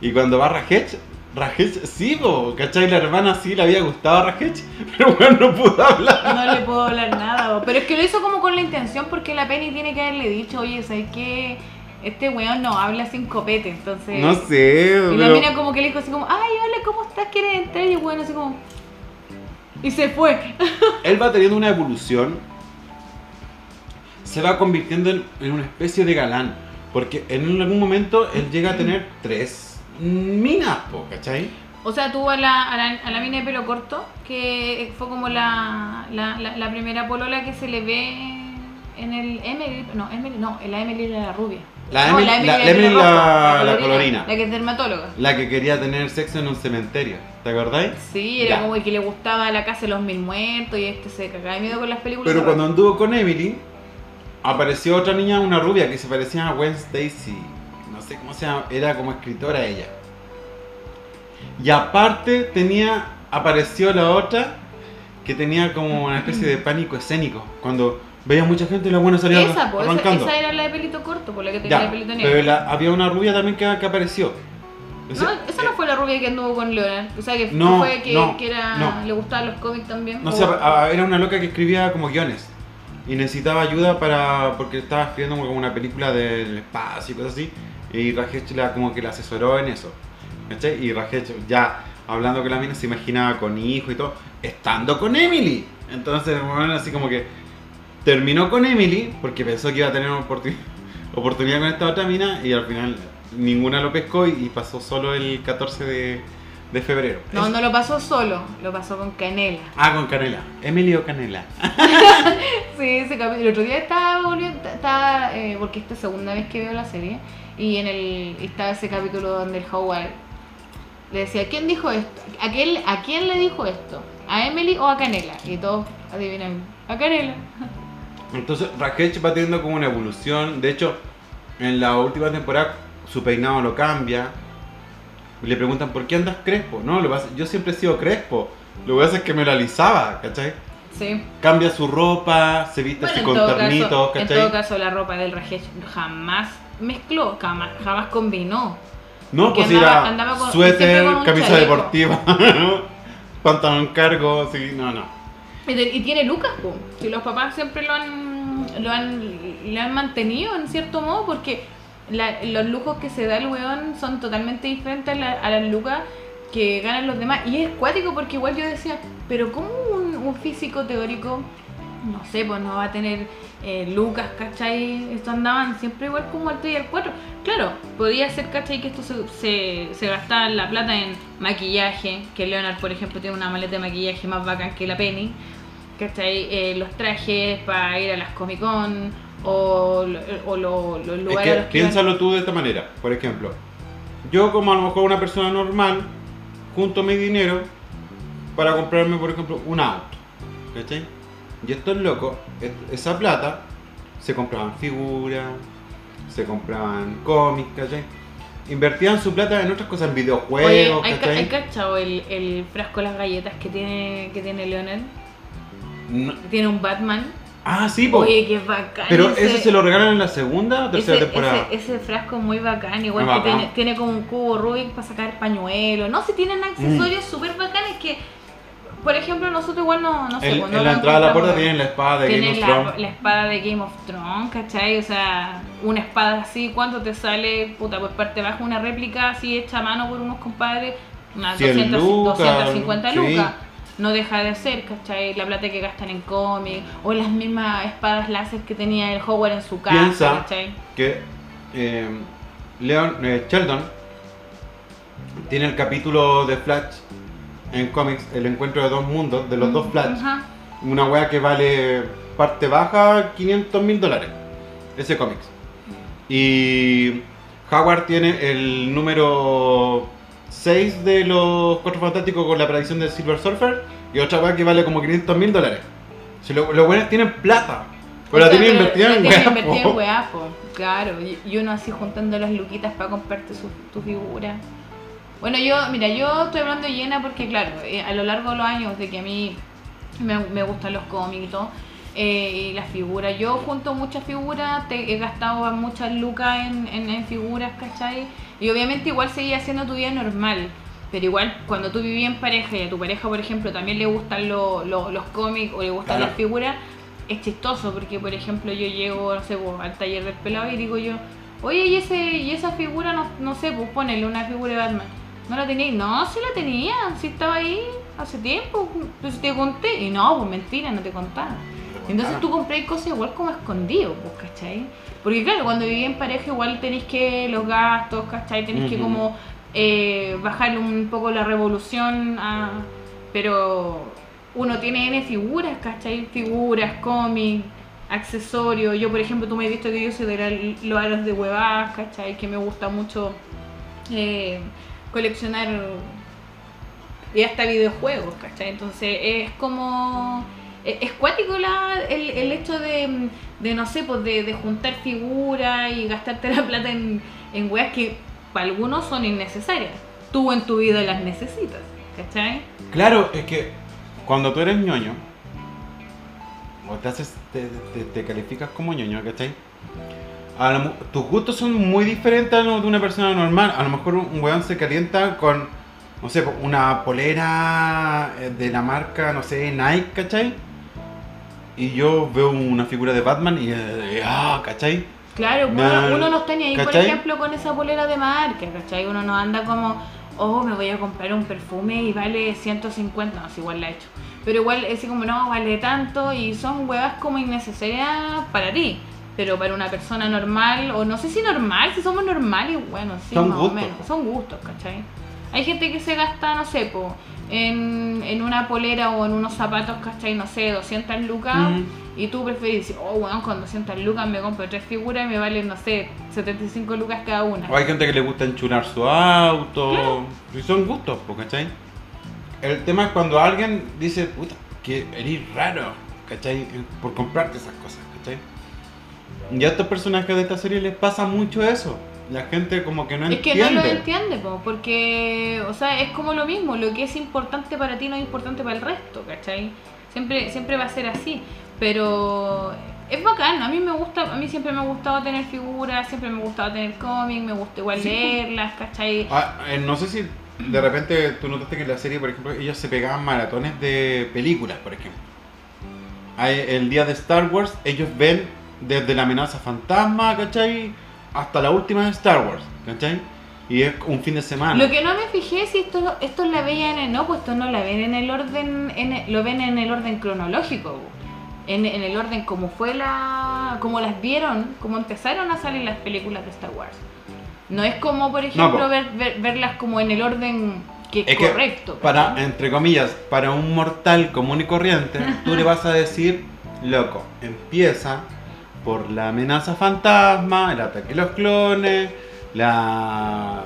Y cuando va Rajech, Rajech sí, po, ¿cachai? La hermana sí le había gustado a Rajech, pero bueno, no pudo hablar. No le puedo hablar nada. bo. Pero es que lo hizo como con la intención porque la Penny tiene que haberle dicho, oye, ¿sabes qué? Este weón no habla sin copete, entonces... No sé, Y la pero- mina como que le dijo así como, ay, hola, ¿cómo estás? ¿Quieres entrar? Y el weón así como... Y se fue. él va teniendo una evolución, se va convirtiendo en, en una especie de galán, porque en algún momento él llega a tener tres minas, po, ¿cachai? O sea, tuvo a la, a la, a la mina de pelo corto, que fue como la, la, la, la primera polola que se le ve en el Emily, no, Emily, no, la Emily era la rubia. La No, Emily- la- la pelo Emily rojo, la- la colorina. La que es dermatóloga. La que quería tener sexo en un cementerio, ¿te acordáis? Sí, era Ya. como que le gustaba la casa de los mil muertos y este se cagaba de miedo con las películas. Pero cuando anduvo con Emily, apareció otra niña, una rubia, que se parecía a Gwen Stacy. Sé cómo se llama, era como escritora ella. Y aparte tenía, apareció la otra que tenía como una especie de pánico escénico. Cuando veía mucha gente y la buena salía Esa, pues, esa, arrancando. esa era la de pelito corto, por la que tenía Ya, el pelito negro. pero la- había una rubia también que, que apareció. O sea, no, esa no fue la rubia que anduvo con Leonard. O sea, que No, fue que, no, que era, le gustaban los cómics también. No o- era una loca que escribía como guiones y necesitaba ayuda para porque estaba escribiendo como una película del espacio y cosas así y Rajesh la como que la asesoró en eso. ¿Cachai? Y Rajesh ya hablando con la mina se imaginaba con hijo y todo, estando con Emily. Entonces, bueno, así como que terminó con Emily porque pensó que iba a tener una oportun- oportunidad con esta otra mina y al final ninguna lo pescó y, pasó solo el 14 de, de febrero. No, no lo pasó solo, lo pasó con Canela. Ah, con Canela. Emily o Canela. Sí, ese capítulo. El otro día estaba estaba, eh, porque esta es segunda vez que veo la serie, y en el estaba ese capítulo donde el Howard le decía, ¿quién dijo esto? ¿A quién, ¿A quién le dijo esto? ¿A Emily o a Canela? Y todos adivinan, a Canela. Entonces Rakesh va teniendo como una evolución. De hecho, en la última temporada su peinado lo cambia. Y le preguntan, ¿por qué andas crespo? No, lo pasa- yo siempre he sido crespo. Lo que pasa es que me lo alisaba, ¿cachai? Sí. Cambia su ropa, se viste Bueno, así con ternitos, caso, en ¿cachai? todo caso, la ropa del Rajesh jamás mezcló, jamás, jamás combinó. no, porque pues andaba- era andaba con- suéter, camisa chaleco. deportiva, pantalón cargo, sí, no, no. Y, tiene Lucas, po. Si los papás siempre lo han, lo han, le han mantenido en cierto modo, porque la- los lujos que se da el weón son totalmente diferentes a, la- a las lucas que ganan los demás. Y es cuático porque igual yo decía, pero ¿cómo un, un físico teórico, no sé, pues no va a tener eh, lucas, ¿cachai? Esto andaban siempre igual como al 3 y al 4. Claro, podía ser, ¿cachai? Que esto se, se, se gastaba la plata en maquillaje, que Leonard, por ejemplo, tiene una maleta de maquillaje más bacán que la Penny. ¿cachai? Eh, los trajes para ir a las Comic Con o, lo- o lo- los Es lugares que a los que iban. piénsalo tú de esta manera. Por ejemplo, yo como a lo mejor una persona normal, junto mi dinero para comprarme, por ejemplo, un auto. ¿Cachai? Y estos locos, es- esa plata, se compraban figuras, se compraban cómics, ¿cachai? Invertían su plata en otras cosas, en videojuegos, Oye, ¿hay, ca- ¿cachai? hay cachado el, el frasco de las galletas que tiene, que tiene Leonard? No- Tiene un Batman. Ah, sí, po. Oye, qué bacán. Pero ese, ese se lo regalan en la segunda o tercera ese, temporada. ese, ese frasco es muy bacán, igual que bacán. tiene, tiene como un cubo Rubik para sacar pañuelos. No, si tienen accesorios súper bacanes que, por ejemplo, nosotros igual no, no sé. En, pues, en la entrada de la puerta tienen la espada de Game of la, Thrones. la espada de Game of Thrones, ¿cachai? O sea, una espada así, ¿cuánto te sale? Puta, pues parte bajo una réplica así hecha a mano por unos compadres, unas 100 200, lucas, 250 sí. lucas. No deja de ser, ¿cachai? La plata que gastan en cómics, o las mismas espadas láser que tenía el Howard en su casa, Piensa ¿cachai? que eh, Leon, eh, Sheldon tiene el capítulo de Flash en cómics, el encuentro de dos mundos, de los dos Flash. Ajá. Una wea que vale parte baja 500 mil dólares. Ese cómics. Y Howard tiene el número 6 de los Cuatro Fantásticos con la predicción del Silver Surfer y otra weá que vale como 500 mil dólares. Si lo- los buenos tienen plata, pero O la sea, tienen pero invertida la en tienen weá, invertida en weá. Claro, y, y uno así juntando las luquitas para comprarte su, tu figura. Bueno, yo, mira, yo estoy hablando llena porque, claro, eh, a lo largo de los años de que a mí me, me gustan los cómics y todo, eh, y las figuras, yo junto muchas figuras, te, he gastado muchas lucas en, en, en figuras, ¿cachai? Y obviamente igual seguía haciendo tu vida normal. Pero igual, cuando tú vivías en pareja y a tu pareja, por ejemplo, también le gustan lo- lo- los cómics o le gustan Claro. las figuras, es chistoso porque, por ejemplo, yo llego, no sé, pues, al taller del pelado y digo yo, oye, ¿y, ese, y esa figura, no, no sé, pues ponele una figura de Batman? ¿No la teníais? No, sí la tenía, sí estaba ahí hace tiempo, pues te conté. Y no, pues mentira, no te contaba. Entonces tú compráis cosas igual como escondido, pues, ¿cachai? Porque claro, cuando viví en pareja igual tenéis que los gastos, ¿cachai? Tenéis que como eh, bajarle un poco la revolución, a- pero uno tiene N figuras, ¿cachai? Figuras, cómics, accesorios. Yo, por ejemplo, tú me has visto que yo soy de la- los aros de huevas, ¿cachai? Que me gusta mucho eh, coleccionar y hasta videojuegos, ¿cachai? Entonces es como... Es es cuático la, el, el hecho de, de, no sé, pues de, de juntar figuras y gastarte la plata en, en weas que para algunos son innecesarias. Tú en tu vida las necesitas, ¿cachai? Claro, es que cuando tú eres ñoño, o te haces, te calificas como ñoño, ¿cachai? A lo tus gustos son muy diferentes a los de una persona normal. A lo mejor un, weón se calienta con, no sé, una polera eh, de la marca, no sé, Nike, ¿cachai? Y yo veo una figura de Batman y, eh, ah, ¿cachai? Claro, uno, uno no está ni ahí, por ¿cachai? ejemplo, con esa polera de marca, ¿cachai? Uno no anda como, oh, me voy a comprar un perfume y vale 150, no, si igual la he hecho. Pero igual, es como, no, vale tanto y son huevas como innecesarias para ti. Pero para una persona normal, o no sé si normal, si somos normales, bueno, sí, Son más gustos, o menos. po. Son gustos, ¿cachai? Hay gente que se gasta, no sé, po, en, en una polera o en unos zapatos, ¿cachai? No sé, 200 lucas. Mm. Y tú prefieres decir, oh, bueno, con 200 lucas me compro tres figuras y me valen, no sé, 75 lucas cada una. O hay gente que le gusta enchular su auto. Y son gustos, ¿cachai? El tema es cuando alguien dice, puta, que eres raro, ¿cachai? Por comprarte esas cosas. Y a estos personajes de esta serie les pasa mucho eso. La gente como que no es que entiende. no lo entiende, po, porque, o sea, es como lo mismo, lo que es importante para ti no es importante para el resto, ¿cachai? Siempre, siempre va a ser así, pero es bacán, a mí me gusta, a mí siempre me ha gustado tener figuras, siempre me ha gustado tener cómics, me gusta igual Sí, po. leerlas, ¿cachai? Ah, eh, no sé si de repente tú notaste que en la serie, por ejemplo, ellos se pegaban maratones de películas, por ejemplo. El día de Star Wars, ellos ven desde la amenaza fantasma, ¿cachai? Hasta la última de Star Wars, ¿cachai? Y es un fin de semana. Lo que no me fijé si esto, esto la veían en no, pues esto no la ven en el orden, en el- lo ven en el orden cronológico, en, en el orden como fue la, como las vieron, como empezaron a salir las películas de Star Wars. No es como, por ejemplo, po. ver, ver- verlas como en el orden que es Es que correcto. para, entre comillas, para un mortal común y corriente, tú le vas a decir, loco, empieza por la amenaza fantasma, el ataque de los clones, la,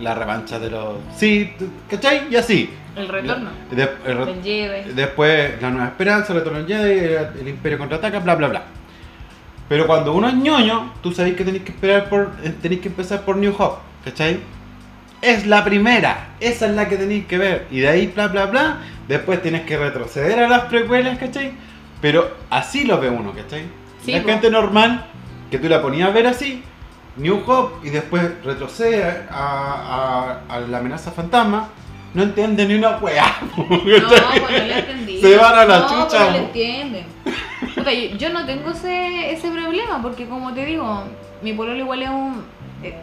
la revancha de los Sith, ¿cachai? Y así. el retorno De- el re- del Jedi. después la nueva esperanza, el retorno del Jedi, el, el imperio contraataca, bla bla bla. Pero cuando uno es ñoño, tú sabés que tenéis que esperar por. eh, tenéis que empezar por New Hope, ¿cachai? Es la primera, esa es la que tenéis que ver. Y de ahí bla bla bla. Después tienes que retroceder a las precuelas, ¿cachai? Pero así lo ve uno, ¿cachai? Sí, la gente normal, que tú la ponías a ver así, New Hope, y después retrocede a, a- a la amenaza fantasma, no entiende ni una weá. No, pues no le entendí. Se van a la no, chucha, pues no le po. entienden. Puta, yo, yo no tengo ese, ese problema porque como te digo, mi pololo igual es un... eh,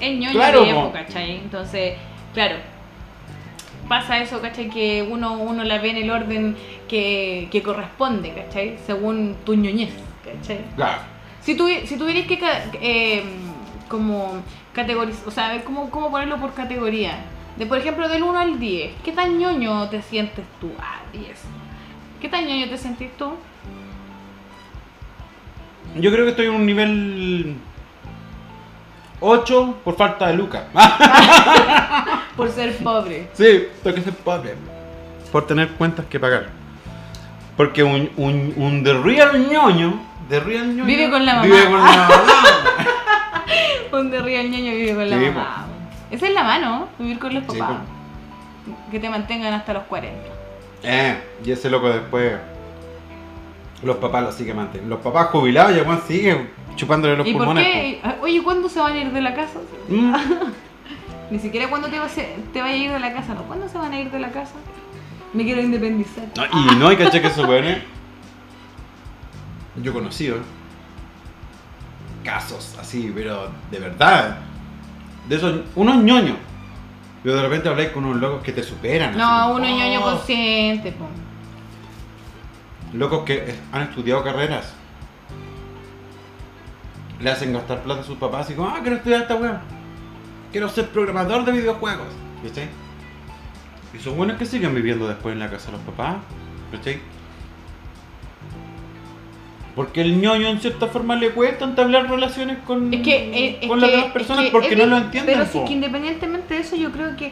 Es ñoño Claro, viejo, po. ¿cachai? Entonces, claro, pasa eso, ¿cachai? Que uno, uno la ve en el orden que, que corresponde, ¿cachai? Según tu ñoñez, ¿cachai? Claro. Si, tu, si tuvierais que eh, como categorizar, o sea, ver cómo, cómo ponerlo por categoría. De por ejemplo, del 1 al 10, ¿qué tan ñoño te sientes tú? Ah, 10. ¿Qué tan ñoño te sentís tú? Yo creo que estoy en un nivel 8 por falta de lucas. Por ser pobre. sí, tengo que ser pobre. Por tener cuentas que pagar. Porque un, un, un The Real ñoño, The Real ñoño Vive con la mamá. Vive con la mamá. Un de río el ñoño vive con la Sí, mamá. Esa es la mano, vivir con los Sí, papás. Que te mantengan hasta los 40. eh, y ese loco después. Los papás lo siguen manteniendo. Los papás jubilados y weón sigue chupándole los ¿Y por pulmones. qué? Oye, ¿cuándo se van a ir de la casa? Mm. Ni siquiera cuándo te, vas a- te vaya a ir de la casa, ¿no? ¿Cuándo se van a ir de la casa? Me quiero independizar. No, y no hay caché que esos weones. Yo he conocido casos así, pero de verdad. De esos, unos ñoños. Pero de repente habláis con unos locos que te superan. No, así, uno oh, ñoño consciente, po. Locos que han estudiado carreras. Le hacen gastar plata a sus papás y como, ah, quiero estudiar esta weá. Quiero ser programador de videojuegos. ¿Cachai? Y son buenos que siguen viviendo después en la casa de los papás. ¿Cachai? Porque el ñoño en cierta forma le cuesta entablar relaciones con, Es que, eh, es con que- las demás es personas que porque no lo entienden. Pero sí po. que independientemente de eso, yo creo que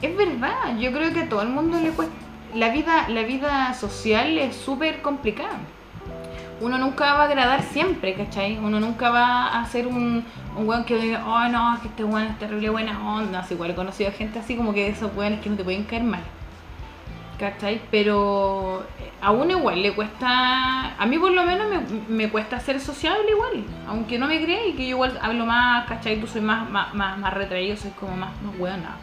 es verdad. Yo creo que a todo el mundo le cuesta. La vida, la vida social es súper complicada. Uno nunca va a agradar siempre, ¿cachai? Uno nunca va a ser un, un weón que diga, oh no, es que este weón es terrible buena onda. Así, igual he conocido gente así como que de esos weones que no te pueden caer mal. ¿Cachai? Pero eh, a uno igual le cuesta, a mí por lo menos me, me cuesta ser sociable igual, aunque no me creáis que yo igual hablo más, ¿cachai? Tú soy más, más, más, más retraído, soy como más, más weona.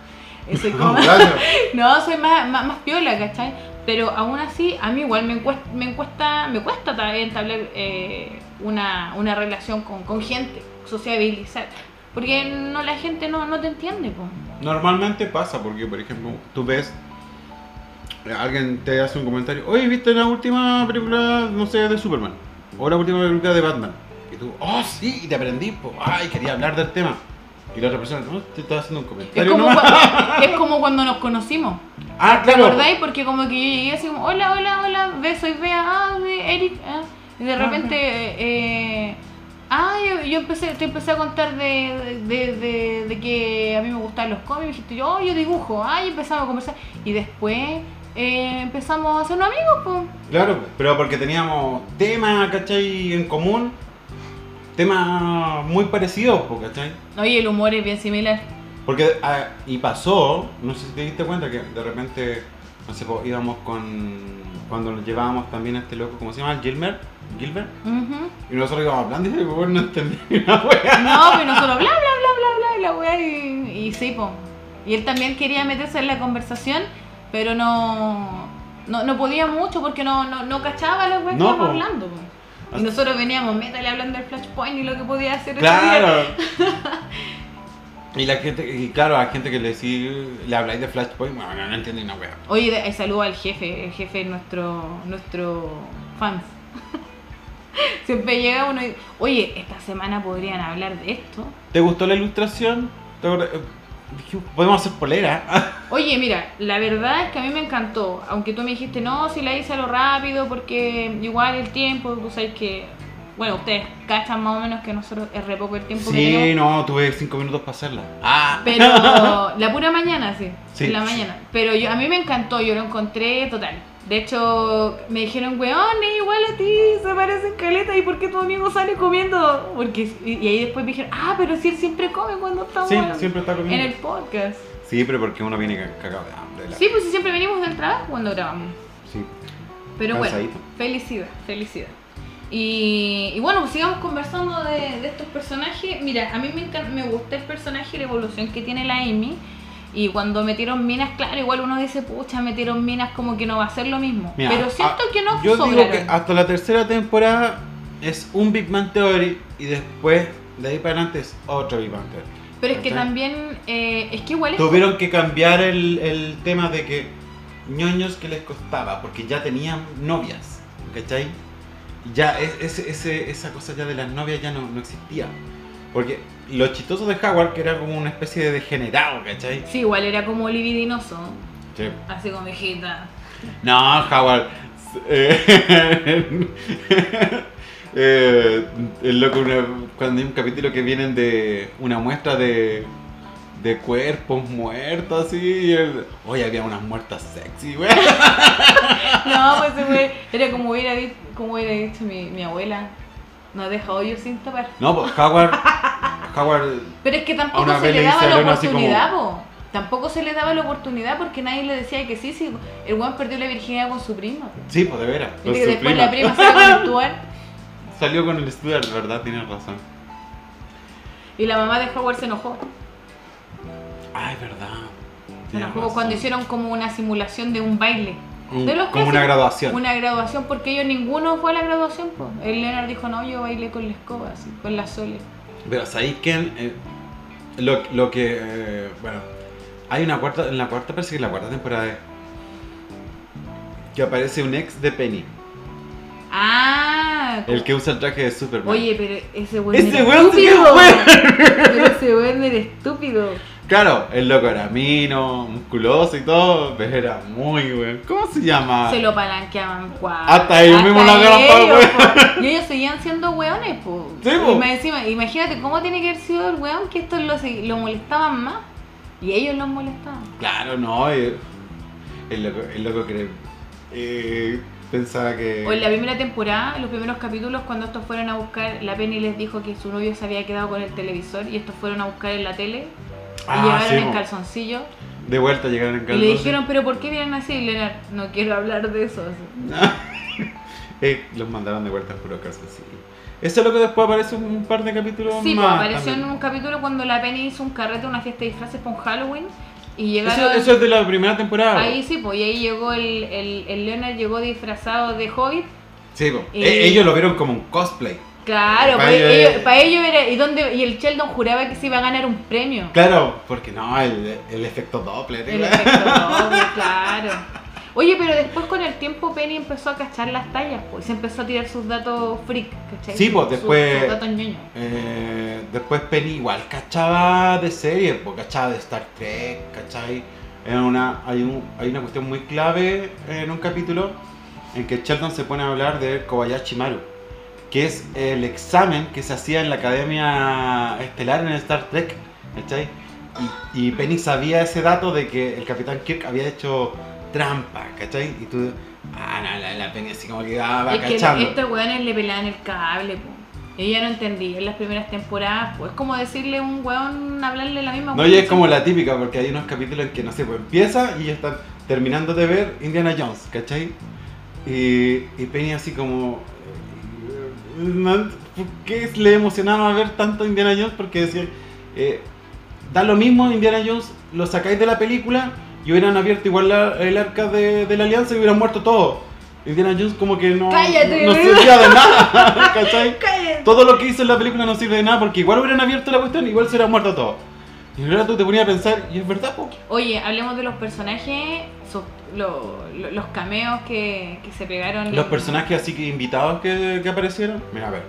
Eh, Soy como, Claro. no, soy más, más, más piola, ¿cachai? Pero aún así, a mí igual me cuesta, me cuesta, me cuesta entablar eh, una, una relación con, con gente, sociabilizar. Porque no la gente no, no te entiende, po. Normalmente pasa porque, por ejemplo, tú ves, alguien te hace un comentario, oye, ¿viste la última película, no sé, de Superman? O la última película de Batman. Y tú, oh, sí, y te aprendí, pues, ay, quería hablar del tema. Y la otra persona, no, te estaba haciendo un Es comentario como, nomás. cua- es como cuando nos conocimos. Ah, ¿Te claro. acordáis? Porque como que yo llegué así como, hola, hola, hola, ve, soy Bea, ah, de Eric. ah. Y de repente, eh, ah, yo, yo empecé, te empecé a contar de, de, de, de que a mí me gustaban los cómics, y dijiste, yo, oh, yo dibujo, ah, y empezamos a conversar. Y después eh, empezamos a hacernos amigos, pues. Claro, pero porque teníamos temas, ¿cachai? En común. Temas muy parecidos, po, ¿cachai? Oye, el humor es bien similar. Porque, ah, y pasó, no sé si te diste cuenta que de repente, no sé, íbamos con. Cuando nos llevábamos también a este loco, ¿cómo se llama? Gilbert. Gilbert. Y nosotros íbamos hablando y el weón no entendía una wea. No, pero nosotros bla, bla, bla, bla, bla, y la weá, y, y sí, po. Y él también quería meterse en la conversación, pero no, no, no podía mucho porque no, no, no cachaba la weá que No, estábamos hablando. Y nosotros veníamos, métale hablando del Flashpoint y lo que podía hacer ese Claro. día. y la gente, y claro, la gente que le sigue, le habláis de Flashpoint, bueno, no entiende una wea. Oye, de- saludo al jefe, el jefe es nuestro, nuestro fans. Siempre llega uno y, oye, esta semana podrían hablar de esto. ¿Te gustó la ilustración? ¿Te Podemos hacer polera. Oye, mira, la verdad es que a mí me encantó, aunque tú me dijiste, no, si la hice a lo rápido, porque igual el tiempo, tú sabes que, bueno, ustedes cachan más o menos que nosotros es re poco el tiempo que Sí, tenemos, no, tuve cinco minutos para hacerla. Ah. pero la pura mañana, sí, Sí. la mañana, pero yo, a mí me encantó, yo lo encontré total. De hecho, me dijeron, weón, es igual a ti, se parecen caleta, ¿y por qué tu amigo sale comiendo? Porque, y, y ahí después me dijeron, ah, pero si él siempre come cuando estamos Sí, hablando siempre está comiendo. en el podcast. Sí, pero porque uno viene ca- cagado de hambre. la- Sí, pues si siempre venimos del trabajo cuando grabamos. Sí. Pero bueno, felicidad, felicidad. Y, y bueno, pues sigamos conversando de, de estos personajes. Mira, a mí me, encan- me gusta el personaje y la evolución que tiene la Amy. Y cuando metieron minas, claro, igual uno dice, pucha, metieron minas como que no va a ser lo mismo. Mira, Pero siento ah, que no Yo digo que hasta la tercera temporada es un Big Man Theory y después de ahí para adelante es otro Big Man Theory. Pero es que también, eh, es que igual es... Tuvieron que cambiar el, el tema de que ñoños que les costaba, porque ya tenían novias, ¿cachai? Ya es- ese- ese- esa cosa ya de las novias ya no, no existía. Porque lo chistoso de Howard, que era como una especie de degenerado, ¿cachai? Sí, igual era como libidinoso, Sí. así como viejita. No, Howard. eh, Eh, el loco, una- cuando hay un capítulo que vienen de una muestra de, de cuerpos muertos, así. Y el, Oye, había unas muertas sexy, güey. No, pues güey era como hubiera, como hubiera dicho mi, mi abuela. No deja hoyo sin tapar. No, pues Howard. Howard. Pero es que tampoco se le daba la oportunidad, po. Tampoco se le daba la oportunidad porque nadie le decía que sí, sí. El weón perdió la virginidad con su prima. Sí, pues de veras. que su después prima. la prima salió con el Stuart Salió con el Stuart, ¿verdad? Tienes razón. y la mamá de Howard se enojó. Ay, verdad. Se enojó cuando hicieron como una simulación de un baile. De los como una graduación. Una graduación porque ellos ninguno fue a la graduación. po. El Leonard dijo, no, yo bailé con la escoba, así, con la sole. Pero ¿sabéis quién? Eh, lo, lo que. eh, bueno, hay una cuarta. En la cuarta, parece que en la cuarta temporada. es Que aparece un ex de Penny. Ah, El que usa el traje de Superman. Oye, pero ese weón Ese weón que estúpido. Pero ese weón era estúpido. Claro, el loco era mino, musculoso y todo, pero era muy weón. ¿Cómo se llama? Se lo palanqueaban cuatro. Hasta ellos mismos lo el ellos, weón. Y ellos seguían siendo weones, po. Sí, encima, imagínate cómo tiene que haber sido el weón que estos lo, lo molestaban más. Y ellos los molestaban. Claro, no. eh, El loco, el loco que eh, pensaba que. O en la primera temporada, en los primeros capítulos, cuando estos fueron a buscar, la Penny les dijo que su novio se había quedado con el televisor y estos fueron a buscar en la tele Ah, llegaron sí, en po. calzoncillo. De vuelta llegaron en Y calzones. le dijeron, pero ¿por qué vienen así? Y Leonard, no quiero hablar de eso. Eh, los mandaron de vuelta por calzoncillos. Eso es lo que después aparece un, un par de capítulos Sí, más. pues, apareció en un capítulo cuando la Penny hizo un carrete, una fiesta de disfraces con Halloween y llegaron... eso es de la primera temporada. Ahí sí, pues, y ahí llegó el, el, el Leonard llegó disfrazado de Hobbit. Sí. Y- Eh, ellos lo vieron como un cosplay. Claro, Pa' pues, ellos- ellos- para ellos era... ¿y, dónde, y el Sheldon juraba que se iba a ganar un premio. Claro, porque no, el, el efecto Doppler. El efecto doble, claro. Oye, pero después con el tiempo Penny empezó a cachar las tallas, pues, y se empezó a tirar sus datos freak, ¿cachai? Sí, pues, después- Sus datos ñoños. Eh, después Penny igual cachaba de series, pues cachaba de Star Trek, ¿cachai? Era una, hay, un, hay una cuestión muy clave en un capítulo en que Sheldon se pone a hablar de Kobayashi Maru, que es el examen que se hacía en la Academia Estelar en Star Trek, ¿cachai? Y, y Penny sabía ese dato de que el Capitán Kirk había hecho trampa, ¿cachai? Y tú, ah, no, la, la Penny así como que ah, va Es que cachando. estos weones le pelaban el cable, po. Ella no entendía en las primeras temporadas, pues es como decirle a un weón hablarle la misma No, y es como la típica, porque hay unos capítulos en que, no sé, pues empieza y ya están terminando de ver Indiana Jones, ¿cachai? Y, y Penny así como... no, ¿Por qué le emocionaba ver tanto Indiana Jones? Porque decían, eh, da lo mismo Indiana Jones, lo sacáis de la película y hubieran abierto igual la- el arca de, de la alianza y hubieran muerto todos. Indiana Jones como que no, Cállate, no, servía de nada, ¿cachai? ¡Cállate! todo lo que hizo en la película no sirve de nada porque igual hubieran abierto la cuestión, igual se hubieran muerto todos. Y ahora tú te ponías a pensar, y es verdad, po. Oye, hablemos de los personajes, lo- lo- los cameos que, que se pegaron. Los personajes así que invitados que, que aparecieron. Mira, a ver.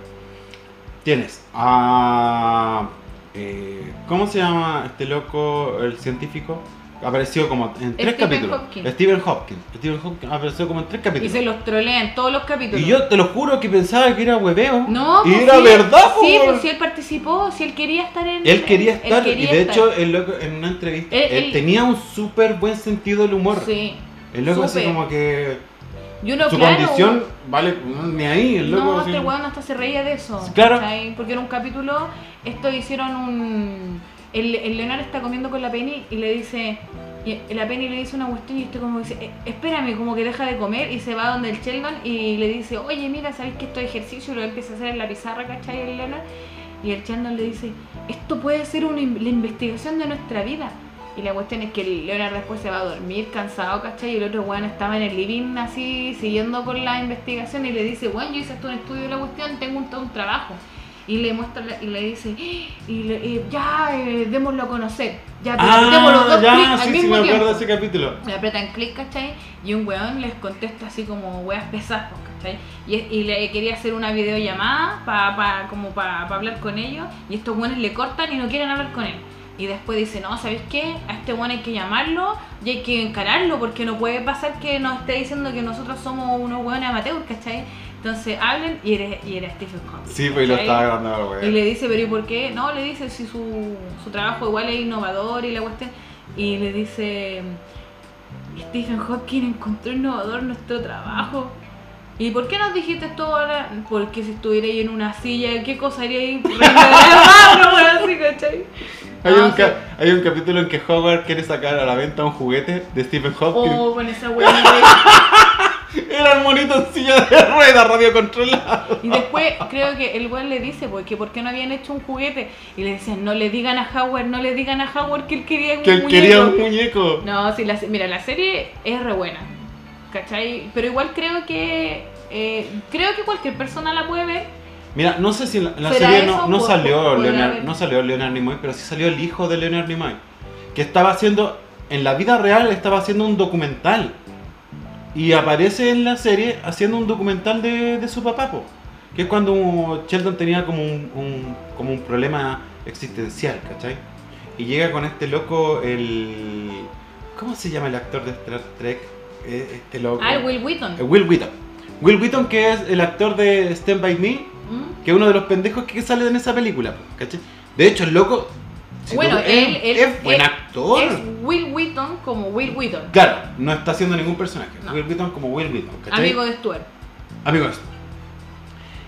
Tienes a. eh, ¿Cómo se llama este loco, el científico? Apareció como en tres capítulos. Hopkins. Stephen Hopkins. Stephen Hopkins apareció como en tres Y capítulos. se los trolea en todos los capítulos. Y yo te lo juro que pensaba que era hueveo. No, y pues era sí, verdad. Sí, pues si él participó, si él quería estar en. Él quería él estar, quería y de estar. hecho, el loco en una entrevista, Él- él, él- tenía un súper buen sentido del humor. Sí. El loco así súper. como que Y uno, su claro, condición vale ni ahí, el loco No, así. este weón hasta se reía de eso. Claro. ¿cachai? Porque en un capítulo, esto hicieron un. El, el Leonardo está comiendo con la Penny y le dice. Y la Penny le dice una cuestión y este como dice, "Eh, espérame, como que deja de comer y se va donde el Sheldon y le dice, oye, mira, ¿sabéis que esto es ejercicio? Y lo empieza a hacer en la pizarra, ¿cachai? El Leonard. Y el Sheldon le dice, esto puede ser una, la investigación de nuestra vida. Y la cuestión es que Leonard después se va a dormir cansado, ¿cachai? Y el otro weón estaba en el living así, siguiendo con la investigación y le dice, weón, yo hice esto un estudio de la cuestión, tengo un, todo un trabajo. Y le muestra la- y le dice, y, le- y ya, eh, démoslo a conocer. Ya, Ah, dos ya, al sí, sí, me acuerdo de ese capítulo. Le apretan clic, ¿cachai? Y un weón les contesta así como weas pesadas, pues, ¿cachai? Y, y le quería hacer una videollamada para pa, como para hablar con ellos. Y estos weones le cortan y no quieren hablar con él. Y después dice, no, ¿sabéis qué? A este weón hay que llamarlo y hay que encararlo porque no puede pasar que nos esté diciendo que nosotros somos unos weones amateurs, ¿cachai? Entonces hablan y era, y era Stephen Hawking. Sí, pues y lo estaba grabando Y le dice, pero ¿y por qué? No, le dice si su, su trabajo igual es innovador y la cuestión. Y le dice, Stephen Hawking encontró innovador nuestro trabajo. ¿Y por qué nos dijiste esto ahora? Porque si estuviera ahí en una silla, ¿qué cosa haría ahí? Reina de la mano, weón, así, ¿cachai? Hay, No, un sí. hay un capítulo en que Howard quiere sacar a la venta un juguete de Stephen Hawking. Oh, con esa weón. Era el monito en silla de ruedas, radio controlado. Y después creo que el weón le dice, porque ¿por qué no habían hecho un juguete? Y le decían, no le digan a Howard, no le digan a Howard que él quería un Que él muñeco". quería un muñeco. No, sí, la, mira, la serie es re buena, ¿cachai? Pero igual creo que, eh, creo que cualquier persona la puede ver. Mira, no sé si en la, en la ¿Será serie no, no Por- salió por- Leonard, haber. no salió Leonard Nimoy, pero sí salió el hijo de Leonard Nimoy, que estaba haciendo, en la vida real estaba haciendo un documental. Y aparece en la serie haciendo un documental de, de su papá, po, que es cuando Sheldon tenía como un, un- como un problema existencial, ¿cachai? Y llega con este loco, el... ¿Cómo se llama el actor de Star Trek? Eh, Este loco. Ah, el Will Wheaton. Eh, Will Wheaton. Will Wheaton, que es el actor de Stand By Me. Que es uno de los pendejos que sale en esa película, ¿cachai? De hecho, el loco. si Bueno, tú- él- es, él- buen actor. Es Will Wheaton como Will Wheaton, Claro, no está haciendo ningún personaje. No. Will Wheaton como Will Wheaton, ¿cachai? amigo de Stuart. Amigo de Stuart.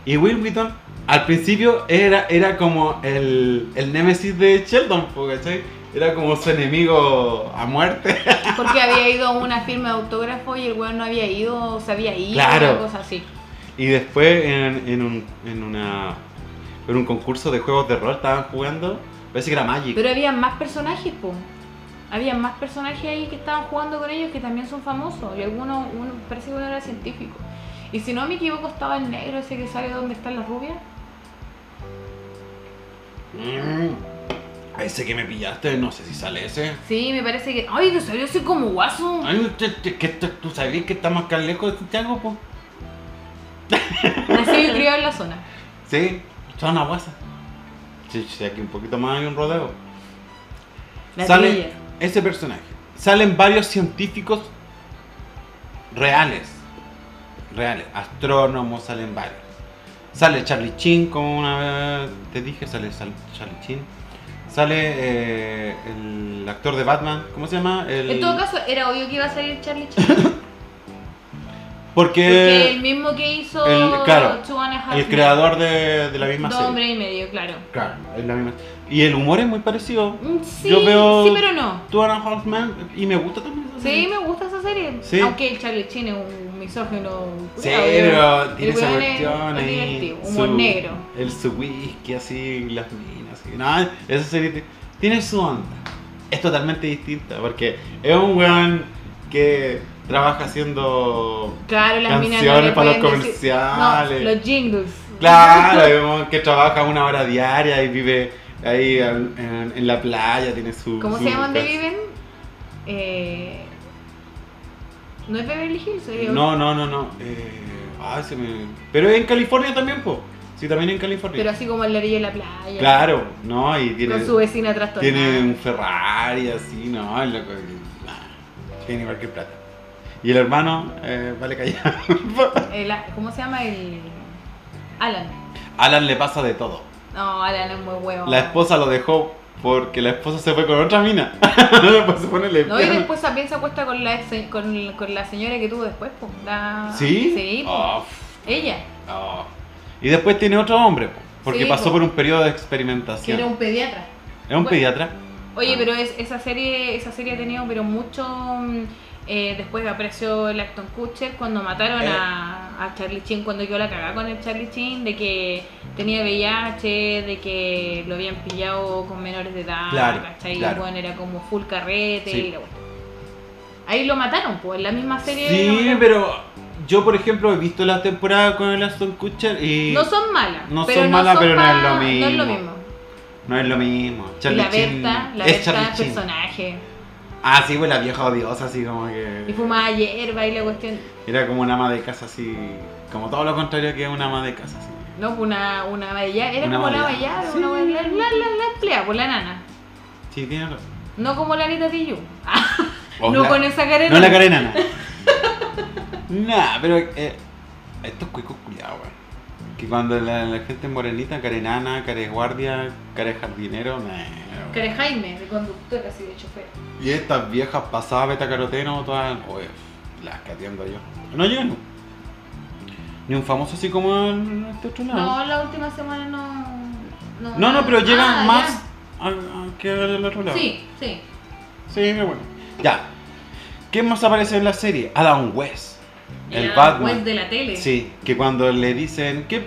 Y Will Wheaton, al principio, era, era como el, el némesis de Sheldon, ¿cachai? Era como su enemigo a muerte. Porque había ido a una firma de autógrafo y el weón no había ido, se había ido, Claro. una cosa así. Y después en, en un, en, una, en un concurso de juegos de rol estaban jugando, parece que era Magic. Pero había más personajes, po. Había más personajes ahí que estaban jugando con ellos que también son famosos. Y algunos, uno, parece que uno era científico. Y si no me equivoco, estaba el negro ese que sale donde están las rubias. Mm. Ese que me pillaste, no sé si sale ese. Sí, me parece que. ¡Ay, que salió así como guaso! Ay, que esto- ¿Tú sabías que estamos acá lejos de Santiago, po? Nacido y criado en la zona. Sí, zona guasa. Sí, sí, aquí un poquito más hay un rodeo. La Sale trilla. ese personaje. Salen varios científicos reales. Reales. Astrónomos, salen varios. Sale Charlie Chin, como una vez te dije, sale Sal- Charlie Chin. Sale eh, el actor de Batman, ¿cómo se llama? El- En todo caso, era obvio que iba a salir Charlie Chin. Porque Porque el mismo que hizo el- claro, el creador de, de la misma Dos serie. hombres y medio, claro. Claro, es la misma. Y el humor es muy parecido. Mm, Sí, Yo veo- sí, pero no. Two and a Half y me gusta también esa Sí, serie. me gusta esa serie. Sí. Aunque el Charlie Chin es un misógino. Sí, pero tiene esa cuestión es ahí. humor su- negro. El su whisky así, las minas. así. No, esa serie ti- tiene su onda. Es totalmente distinta porque es un weón que trabaja haciendo. Claro, las no Canciones para los decir- comerciales. No, los jingles. Claro, que trabaja una hora diaria y vive ahí en, en- en la playa, tiene su. ¿Cómo su se llama donde viven? Eh, no es Beverly Hills, eh, No, no, no, no. Eh, ay, se me... Pero es en California también, po. Sí, también en California. pero así como en la orilla de la playa. Claro, no, y tiene, Con su vecina trastornada. tiene un Ferrari así, no, loco, nah, tiene cualquier plata. Y el hermano, eh, vale callado. El- ¿Cómo se llama el. Alan. Alan le pasa de todo. No, Alan es muy huevo. La esposa lo dejó porque la esposa se fue con otra mina. después se pone No, y después también se acuesta con la, ex- con, con la señora que tuvo después, po. La... ¿Sí? Sí, po. Oh, ella. oh. Y después tiene otro hombre, po, porque Sí, pasó po. por un periodo de Que experimentación. era un pediatra. ¿Es un bueno. pediatra? Oye, Ah. pero es, esa serie esa serie ha tenido pero mucho mm, eh, después apareció el Acton Kutcher cuando mataron Eh. a, a Charlie Chin cuando quedó la cagada con el Charlie Chin de que tenía VIH, de que lo habían pillado con menores de edad, Claro, ¿cachai? claro. Bueno, era como full carrete Sí. y la cuestión. Ahí lo mataron, pues en la misma serie. Sí, pero yo, por ejemplo, he visto la temporada con el Aston Kutcher y No son malas. No son malas, pero no es lo No es lo mismo. mismo. no es lo mismo. Charlie la Chin Berta, la es Berta Charlie es Chin. personaje. Ah, sí, pues la vieja odiosa, así como Y que. fumaba hierba y la cuestión. Era como una ama de casa, así. Como todo lo contrario que una ama de casa, así. No, pues una, una bella, era Una como la bella. bella, Sí. una la, la, la, empleada, pues la nana. Sí, tiene razón. No como la Anita. O no la- con esa cara No la enana. carenana. nah, pero. Eh, Estos cuicos. Que cuando la, la gente morenita, cara enana, cara de guardia, cara de jardinero, nah, weón. Care Jaime, de conductor, así de chofer. Y estas viejas pasadas beta caroteno, todas, oye, las que atiendo yo. No llegan. Ni un famoso así como en este otro lado. No, la última semana no. No, No, no, pero llegan Ah, más a- a- que al otro lado. Sí, sí. Sí, qué bueno. Ya. ¿Quién más aparece en la serie? Adam West. El, Batman. de la tele. Sí, que cuando le dicen, ¿qué,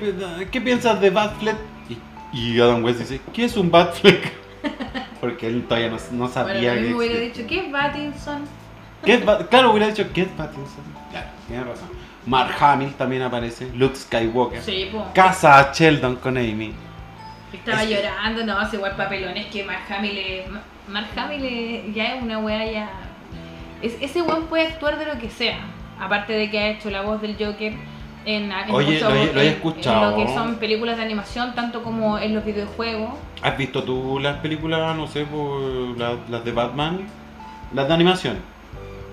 qué piensas de Batfleck? Y, y Adam West dice, ¿qué es un Batfleck? Porque él todavía no, no Bueno, sabía también que hubiera dicho, ¿qué es Battinson? ¿Qué es Bat- claro, hubiera dicho, ¿qué es Pattinson? Claro, tiene razón. Mark Hamill también aparece, Luke Skywalker. Sí, po. Casa a Sheldon con Amy. Estaba Es llorando, no, hace igual papelones que Mark Hamill es- Mark Hamill es- ya es una weá ya. Es, ese weón puede actuar de lo que sea. Aparte de que ha hecho la voz del Joker en, en Oye, lo he- lo he en- escuchado. En lo que son películas de animación, tanto como en los videojuegos. ¿Has visto tú las películas, no sé, por la- las de Batman? Las de animación.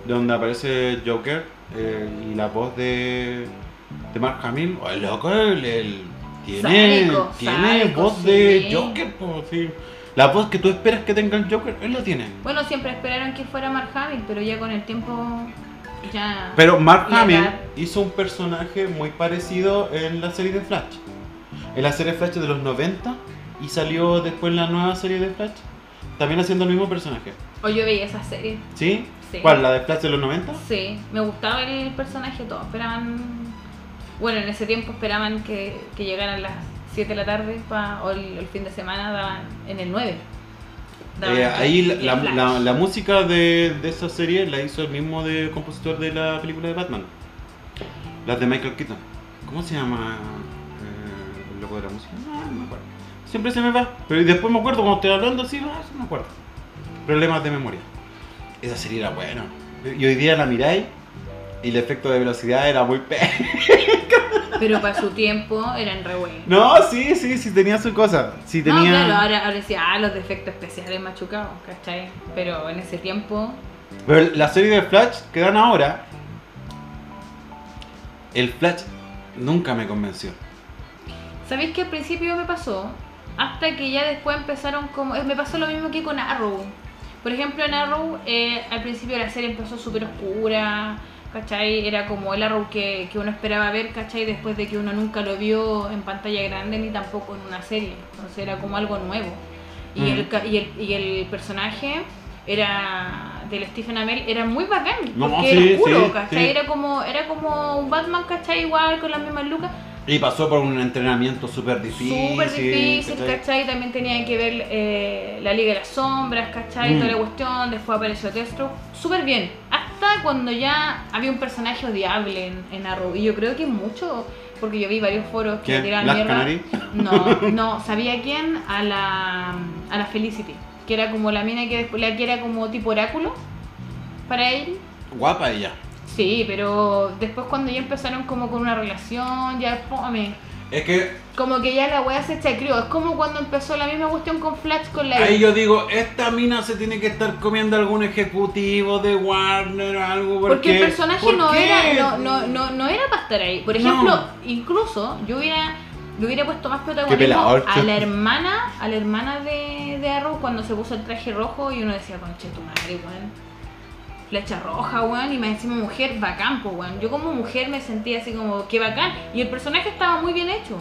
Donde aparece Joker eh, y la voz de, de Mark Hamill. Oh, loco, él, él tiene, tiene voz de. Joker. po, sí. La voz que tú esperas que tenga el Joker, él la tiene. Bueno, siempre esperaron que fuera Mark Hamill, pero ya con el tiempo ya. Pero Mark Hamill hizo un personaje muy parecido en la serie de Flash. En la serie Flash de los 90 y salió después la nueva serie de Flash. También haciendo el mismo personaje. O yo veía esa serie. ¿Sí? Sí. ¿Cuál? ¿La de Flash de los 90? Sí, me gustaba el personaje, todos esperaban. Bueno, en ese tiempo esperaban que, que llegaran las 7 de la tarde pa- o el, el fin de semana daban en el 9. Eh, ahí la, música de, de esa serie la hizo el mismo de compositor de la película de Batman. Las de Michael Keaton. ¿Cómo se llama eh, el loco de la música? No, no me acuerdo. Siempre se me va. Pero después me acuerdo cuando estoy hablando así, ah, sí me acuerdo. Problemas de memoria. Esa serie era buena. Y hoy día la miráis y el efecto de velocidad era muy pe... Pero para su tiempo eran re buenos. No, sí, sí, sí tenía su cosa. Sí No, tenía... claro, ahora, ahora decía, ah, los defectos especiales machucados, ¿cachai? Pero en ese tiempo, Pero la serie de Flash que dan ahora, el Flash nunca me convenció. ¿sabéis que al principio me pasó? Hasta que ya después empezaron como... eh, Me pasó lo mismo que con Arrow. Por ejemplo, en Arrow, eh, al principio la serie empezó súper oscura, ¿cachai? Era como el Arrow que, que uno esperaba ver, ¿cachai? Después de que uno nunca lo vio en pantalla grande ni tampoco en una serie. Entonces era como algo nuevo. Y, Mm. el, y, el, y el personaje era del Stephen Amell era muy bacán No, porque sí, era oscuro, sí, ¿cachai? sí. Era como era como un Batman, ¿cachai? Igual con las mismas lucas, Y pasó por un entrenamiento súper difícil. Súper difícil, ¿cachai? ¿cachai? También tenía que ver eh, la Liga de las Sombras, ¿cachai? Mm. Toda la cuestión, después apareció Destro. Súper bien. Hasta cuando ya había un personaje odiable en, en Arrow. Y yo creo que mucho, porque yo vi varios foros que ¿Quién? tiraban ¿Black mierda. Canary? No, no, ¿sabía quién? A la, a la Felicity. Que era como la mina que después, la que era como tipo oráculo para él. Guapa ella. Sí, pero después cuando ya empezaron como con una relación, ya fome. Es que Como que ya la wea se chacrió. Es como cuando empezó la misma cuestión con Flash con la. ahí yo digo, esta mina se tiene que estar comiendo algún ejecutivo de Warner o algo. Porque, Porque el personaje ¿por no qué? era, no, no, no, no era para estar ahí. Por No. ejemplo, incluso yo hubiera, le hubiera puesto más protagonismo a la hermana, a la hermana de, de Arrow cuando se puso el traje rojo y uno decía, conche tu madre, weón. Flecha roja, weón, y más encima mujer, bacán, pues, weón. Yo como mujer me sentía así como, qué bacán. Y el personaje estaba muy bien hecho.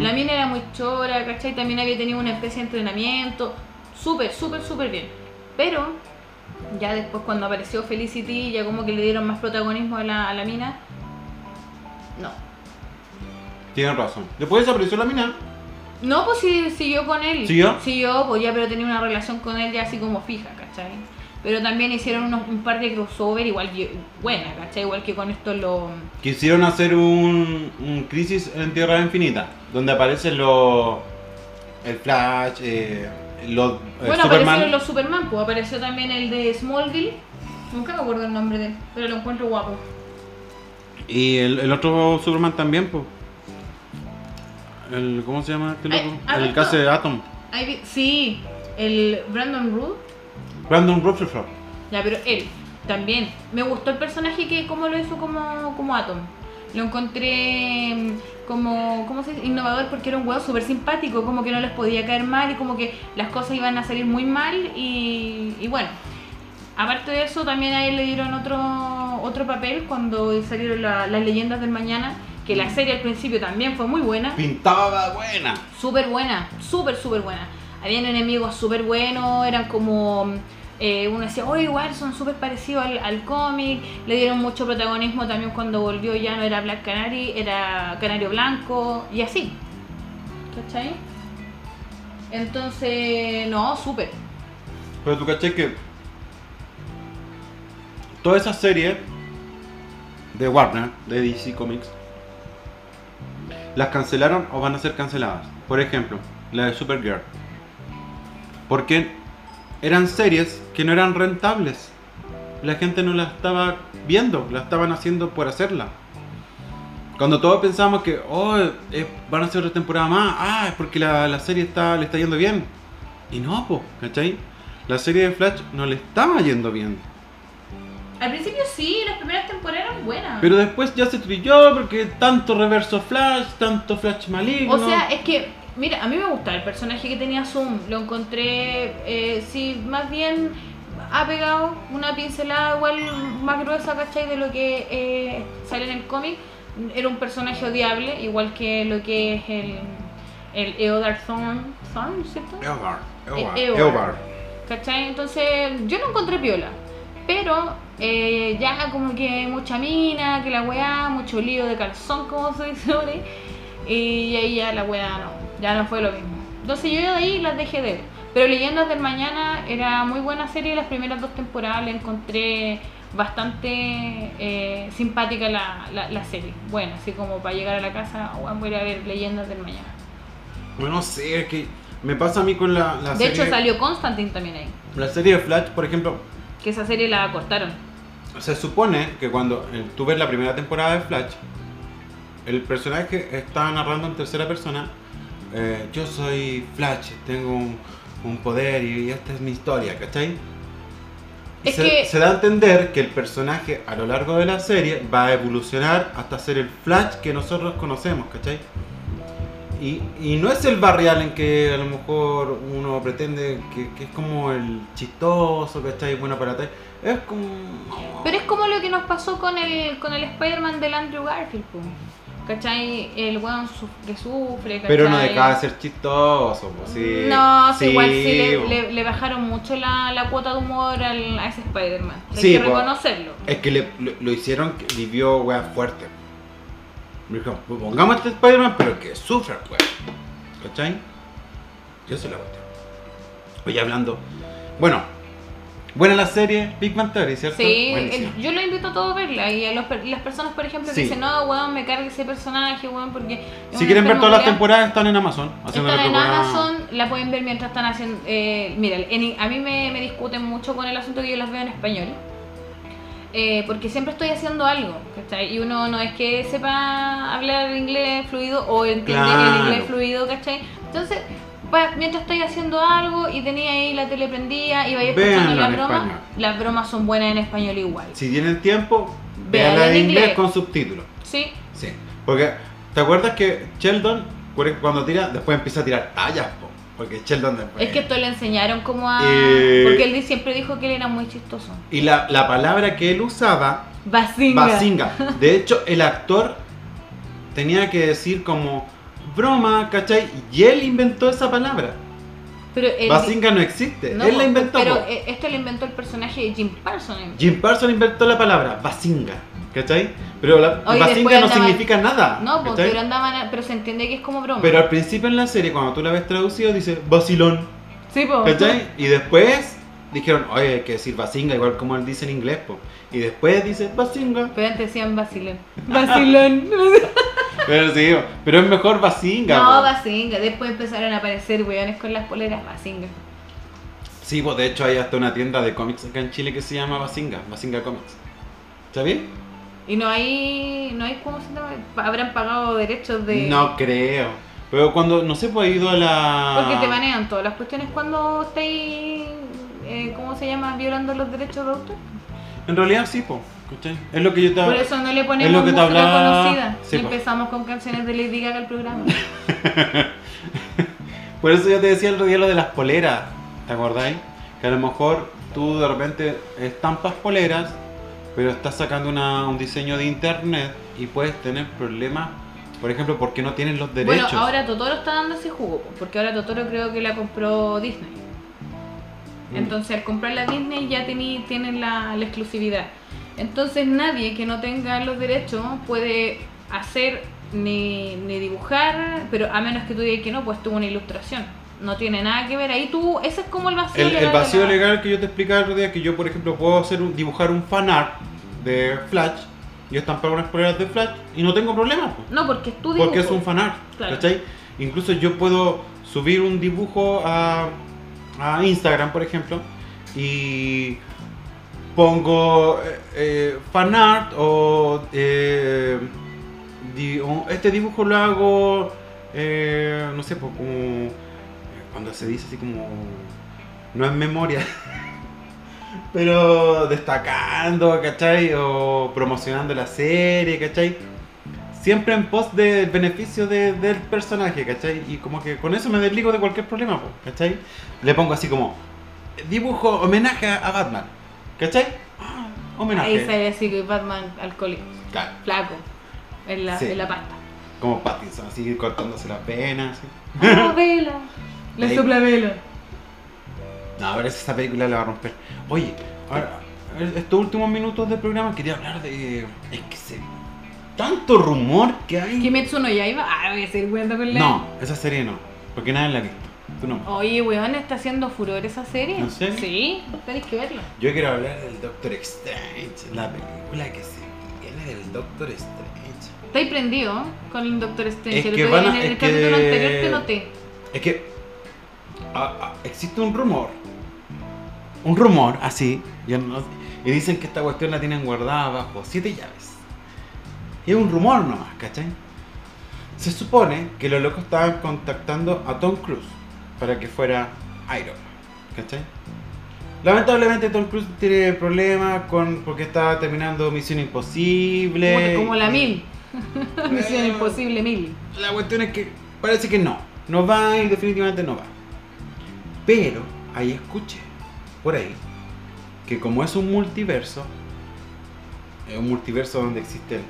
La mina era muy chora, ¿cachai? También había tenido una especie de entrenamiento. Súper, súper, súper bien. Pero, ya después cuando apareció Felicity, ya como que le dieron más protagonismo a la, a la mina. No. Tienen razón. Después desapareció la mina. No, pues sí, siguió con él. ¿Siguió? Siguió, pues ya, pero tenía una relación con él ya así como fija, ¿cachai? Pero también hicieron unos, un par de crossover igual que- buena, ¿cachai? Igual que con esto lo... Quisieron hacer un, un Crisis en Tierra Infinita, donde aparecen los. El Flash, eh, los. eh, Bueno, Superman. aparecieron los Superman, pues apareció también el de Smallville. Nunca me acuerdo el nombre de él, pero lo encuentro guapo. Y el, el otro Superman también, pues. El, ¿Cómo se llama este loco? ¿has el visto? que hace Atom. Sí, el Brandon Root. Brandon Rutherford. Ya, pero él también. Me gustó el personaje que como lo hizo como, como Atom. Lo encontré mm, como, ¿cómo se dice? Innovador porque era un weón súper simpático, como que no les podía caer mal y como que las cosas iban a salir muy mal y, y bueno. Aparte de eso, también a él le dieron otro, otro papel cuando salieron la- las leyendas del mañana, que la serie al principio también fue muy buena. Pintaba buena. Súper buena, súper, súper buena. Habían enemigos súper buenos, eran como... eh, uno decía, oh, igual son súper parecidos al, al cómic. Le dieron mucho protagonismo también cuando volvió ya no era Black Canary, era Canario Blanco y así. ¿Cachai? Entonces, no, súper. Pero tú caché que todas esas series de Warner, de DC Comics, las cancelaron o van a ser canceladas. Por ejemplo, la de Supergirl. Porque eran series que no eran rentables. La gente no la estaba viendo, la estaban haciendo por hacerla. Cuando todos pensamos que oh, eh, van a hacer otra temporada más, ah, es porque la, la serie está, le está yendo bien. Y no, po, ¿cachai? La serie de Flash no le estaba yendo bien. Al principio sí, las primeras temporadas eran buenas. Pero después ya se trilló porque tanto reverso Flash, tanto Flash maligno. O sea, es que, mira, a mí me gusta el personaje que tenía Zoom. Lo encontré, eh, sí, más bien ha pegado una pincelada igual más gruesa, ¿cachai? De lo que eh, sale en el cómic. Era un personaje odiable, igual que lo que es el, el Eodard Thorn, Thorn, ¿cierto? Eobard, Eobard, Eh. ¿Cachai? Entonces, yo no encontré piola. Pero eh, ya como que mucha mina, que la weá, mucho lío de calzón, como se dice ahora. Y ahí ya la weá no, ya no fue lo mismo. Entonces yo de ahí las dejé de ver. Pero Leyendas del Mañana era muy buena serie, las primeras dos temporadas la encontré bastante eh, simpática la, la, la serie. Bueno, así como para llegar a la casa, bueno, voy a ir a ver Leyendas del Mañana. Bueno, no sé, es que me pasa a mí con la, la De serie. hecho salió Constantine también ahí, La serie de Flash, por ejemplo, que esa serie la cortaron. se supone que cuando eh, tú ves la primera temporada de Flash, el personaje está narrando en tercera persona. Eh, yo soy Flash, tengo un, un poder y, esta es mi historia, ¿cachai? Es se, que- se da a entender que el personaje a lo largo de la serie va a evolucionar hasta ser el Flash que nosotros conocemos, ¿cachai? Y, y no es el Barry Allen que a lo mejor uno pretende que, que es como el chistoso, ¿cachai? Bueno para tal. Es como... Pero es como lo que nos pasó con el, con el Spider-Man del Andrew Garfield, po. ¿Cachai? El weón su- que sufre, ¿cachai? Pero no deja de ser chistoso, pues sí. No, sí, igual sí le, po. le- le bajaron mucho la, la cuota de humor al- a ese Spider-Man. Hay Sí, que po. reconocerlo. Es que le, lo, lo hicieron que vivió wea fuerte. Dijo, "Pues pongamos a este Spider-Man, pero que sufra, wea. ¿Cachai? Yo se la cuestión. Oye, hablando. Bueno, buena la serie Big Bang Theory, ¿cierto? Sí, el- yo lo invito a todos a verla. Y a los las personas, por ejemplo, Sí. que dicen, no, weón, me carga ese personaje, weón, porque. Si quieren ver todas las culiao". temporadas, están en Amazon. Están en. Amazon, la pueden ver mientras están haciendo. Eh, mira, en- a mí me, me discuten mucho con el asunto que yo las veo en español. Eh, porque siempre estoy haciendo algo, ¿cachai? Y uno no es que sepa hablar inglés fluido o entiende Claro. el inglés fluido, ¿cachai? Entonces, pa- mientras estoy haciendo algo y tenía ahí la tele prendida y vaya escuchando las bromas, las bromas son buenas en español igual. Si tienen tiempo, veanla en inglés con subtítulos. ¿Sí? Sí. Porque, ¿te acuerdas que Sheldon, cuando tira, después empieza a tirar tallas, po? Porque Sheldon después. Es que esto le enseñaron como a... Eh. Porque él siempre dijo que él era muy chistoso. Y la, la palabra que él usaba, Basinga. basinga. De hecho, el actor tenía que decir como broma, ¿cachai? Y él inventó esa palabra. Pero él- Basinga no existe. No, él la inventó. Pero po. eh, esto lo inventó el personaje de Jim Parsons. Jim Parsons inventó la palabra basinga, ¿cachai? Pero la Oye, después no significa nada. No, ¿cachai? pero andaban, pero se entiende que es como broma. Pero al principio en la serie, cuando tú la ves traducido, dice vacilón. sí, po. ¿Cachai? Y después dijeron, oye, hay que decir basinga, igual como él dice en inglés, po. Y después dice basinga. Pero antes decían vacilón. Vacilón. Pero sí, pero es mejor basinga. no. Basinga. Después empezaron a aparecer weones con las poleras Basinga. Sí, pues de hecho hay hasta una tienda de cómics acá en Chile que se llama Basinga, Basinga Comics. ¿Sabes? Y no hay, no hay, ¿cómo se llama? Habrán pagado derechos de... No creo. Pero cuando, no sé, pues he ido a la... Porque te banean todas las cuestiones cuando estáis, eh, ¿cómo se llama? Violando los derechos de autor. En realidad sí, po. ¿cachai? Es lo que yo te Por eso no le es ponemos lo que te música hablaba- conocida. Sí, y empezamos con canciones de Lady Gaga al programa. Por eso yo te decía el día lo de las poleras, ¿te acordáis? Que a lo mejor tú de repente estampas poleras, pero estás sacando una- un diseño de internet y puedes tener problemas, por ejemplo, porque no tienes los derechos. Bueno, ahora Totoro está dando ese jugo, po, porque ahora Totoro creo que la compró Disney. Mm. Entonces al comprar la Disney ya tení- tienen la, la exclusividad. Entonces nadie que no tenga los derechos puede hacer ni, ni dibujar, pero a menos que tú digas que no, pues tuvo una ilustración. No tiene nada que ver ahí tú, ese es como el vacío El, legal. el vacío legal que yo te explicaba el otro día, que yo, por ejemplo, puedo hacer un- dibujar un fanart de Flash y estampar unas poleras de Flash y no tengo problema. po. No, porque es tu dibujo. Porque es un fanart, Claro. ¿cachai? Incluso yo puedo subir un dibujo a, a Instagram, por ejemplo, y pongo eh, eh, fanart o eh, o este dibujo lo hago, eh, no sé, pues como cuando se dice así como, no en memoria. Pero destacando, ¿cachai? O promocionando la serie, ¿cachai? Siempre en pos del beneficio de- del personaje, ¿cachai? Y como que con eso me desligo de cualquier problema, po, ¿cachai? Le pongo así como dibujo homenaje a Batman, ¿cachai? Ah, homenaje. Ahí sale así que Batman alcohólico, Claro, flaco, en la, Sí. en la pasta. como Pattinson, así cortándose las venas. así. ¡Ah, vela! Le sopla vela. No, a ver si esa película la va a romper. Oye, ahora, estos últimos minutos del programa quería hablar de. Es que se. Tanto rumor que hay. Kimetsu no Yaiba, ah, voy a seguir jugando con la... No, esa serie no, porque nadie la ha visto. Tú no. Oye, weón, está haciendo furor esa serie. ¿En serio? Sí, tenéis que verla. Yo quiero hablar del Doctor Strange, la película que se viene del Doctor Strange. Estáis prendido con el Doctor Strange. Es El que otro día van a- en el es que- capítulo anterior te noté. Es que ah, ah, existe un rumor, un rumor así, no- y dicen que esta cuestión la tienen guardada bajo siete llaves. Y es un rumor nomás, ¿cachai? Se supone que los locos estaban contactando a Tom Cruise para que fuera Iron Man, ¿cachai? Lamentablemente Tom Cruise tiene problemas con porque está terminando Misión Imposible. Como, como la mil. Misión Eh, Imposible mil. La cuestión es que parece que no. No va y definitivamente no va. Pero ahí escuché, por ahí, que como es un multiverso, es un multiverso donde existen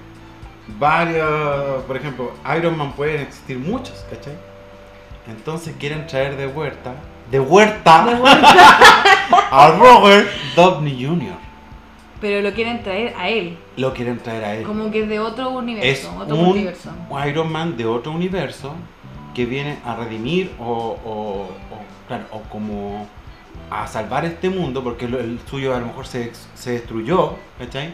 varios, por ejemplo, Iron Man pueden existir muchos, ¿cachai? Entonces quieren traer de vuelta, de vuelta, a Robert Downey Jr. Pero lo quieren traer a él. Lo quieren traer a él. Como que es de otro universo. es otro un. Iron Man de otro universo que viene a redimir o, o- o, claro, o como a salvar este mundo porque el suyo a lo mejor se, se destruyó, ¿cachai?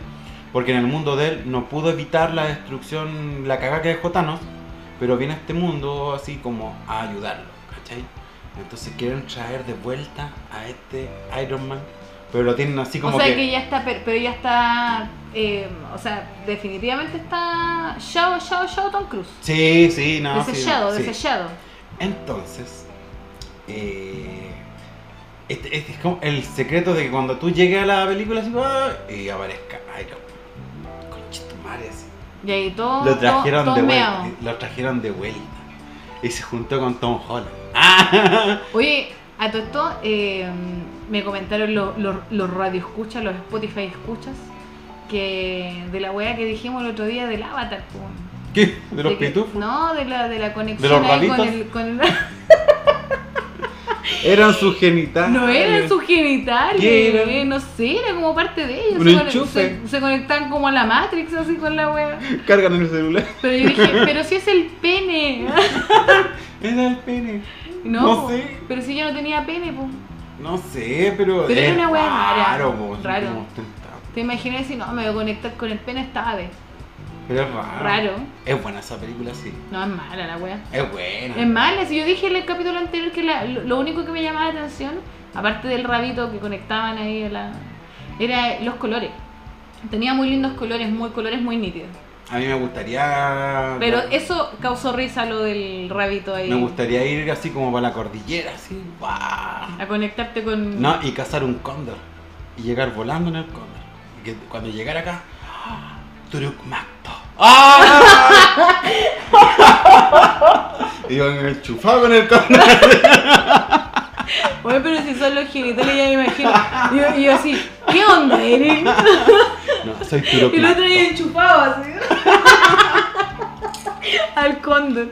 Porque en el mundo de él no pudo evitar la destrucción, la cagada que dejó Thanos, pero viene a este mundo así como a ayudarlo, ¿cachai? Entonces quieren traer de vuelta a este Iron Man, pero lo tienen así como o sea que... que... ya está, per- pero ya está, eh, o sea, definitivamente está Shao, Shao, Shao Tom Cruise. Sí, sí, no, sí, desechado, sí. desechado. Entonces, eh, este, este es como el secreto de que cuando tú llegues a la película así, ¡ah! y aparezca Iron Man. Así. Y ahí todo, Lo trajeron todo, de vuelta. Lo trajeron de vuelta. Y se juntó con Tom Holland. ¡Ah! Oye, a todo esto, eh, me comentaron los, los, los radioescuchas, los Spotify escuchas, que de la weá que dijimos el otro día del avatar. ¿Qué? ¿De los De que- pitufos? No, de la, de la conexión los ahí con el, con el- Eran sus genitales. No eran sus genitales, eh, no sé, era como parte de ellos. Se, conect- enchufe. se, se conectaban como a la Matrix, así con la wea. Cargan el celular. Pero yo dije, pero si es el pene. Era el pene. No, No po, sé. pero si yo no tenía pene, pues. No sé, pero. Pero era una wea rara. raro, po, Raro. Te imaginé si no, me voy a conectar con el pene esta vez. Pero es raro. Raro. Es buena esa película, sí. No, es mala la wea. Es buena. Es mala, si yo dije en el capítulo anterior que la- lo, único que me llamaba la atención, aparte del rabito que conectaban ahí, la, era los colores. Tenía muy lindos colores, muy colores muy nítidos. A mí me gustaría. Pero eso causó risa lo del rabito ahí. Me gustaría ir así como para la cordillera, así. ¡guau! A conectarte con. No, y cazar un cóndor. Y llegar volando en el cóndor. Y que cuando llegara acá, ¡ah! Turuk Makto. ¡Ah! me enchufaba con el cóndor. Oye, pero si son los genitales ya me imagino. Y yo, y yo así, ¿qué onda, Eric? No, soy Turuk Y el otro día enchufado así. Al cóndor.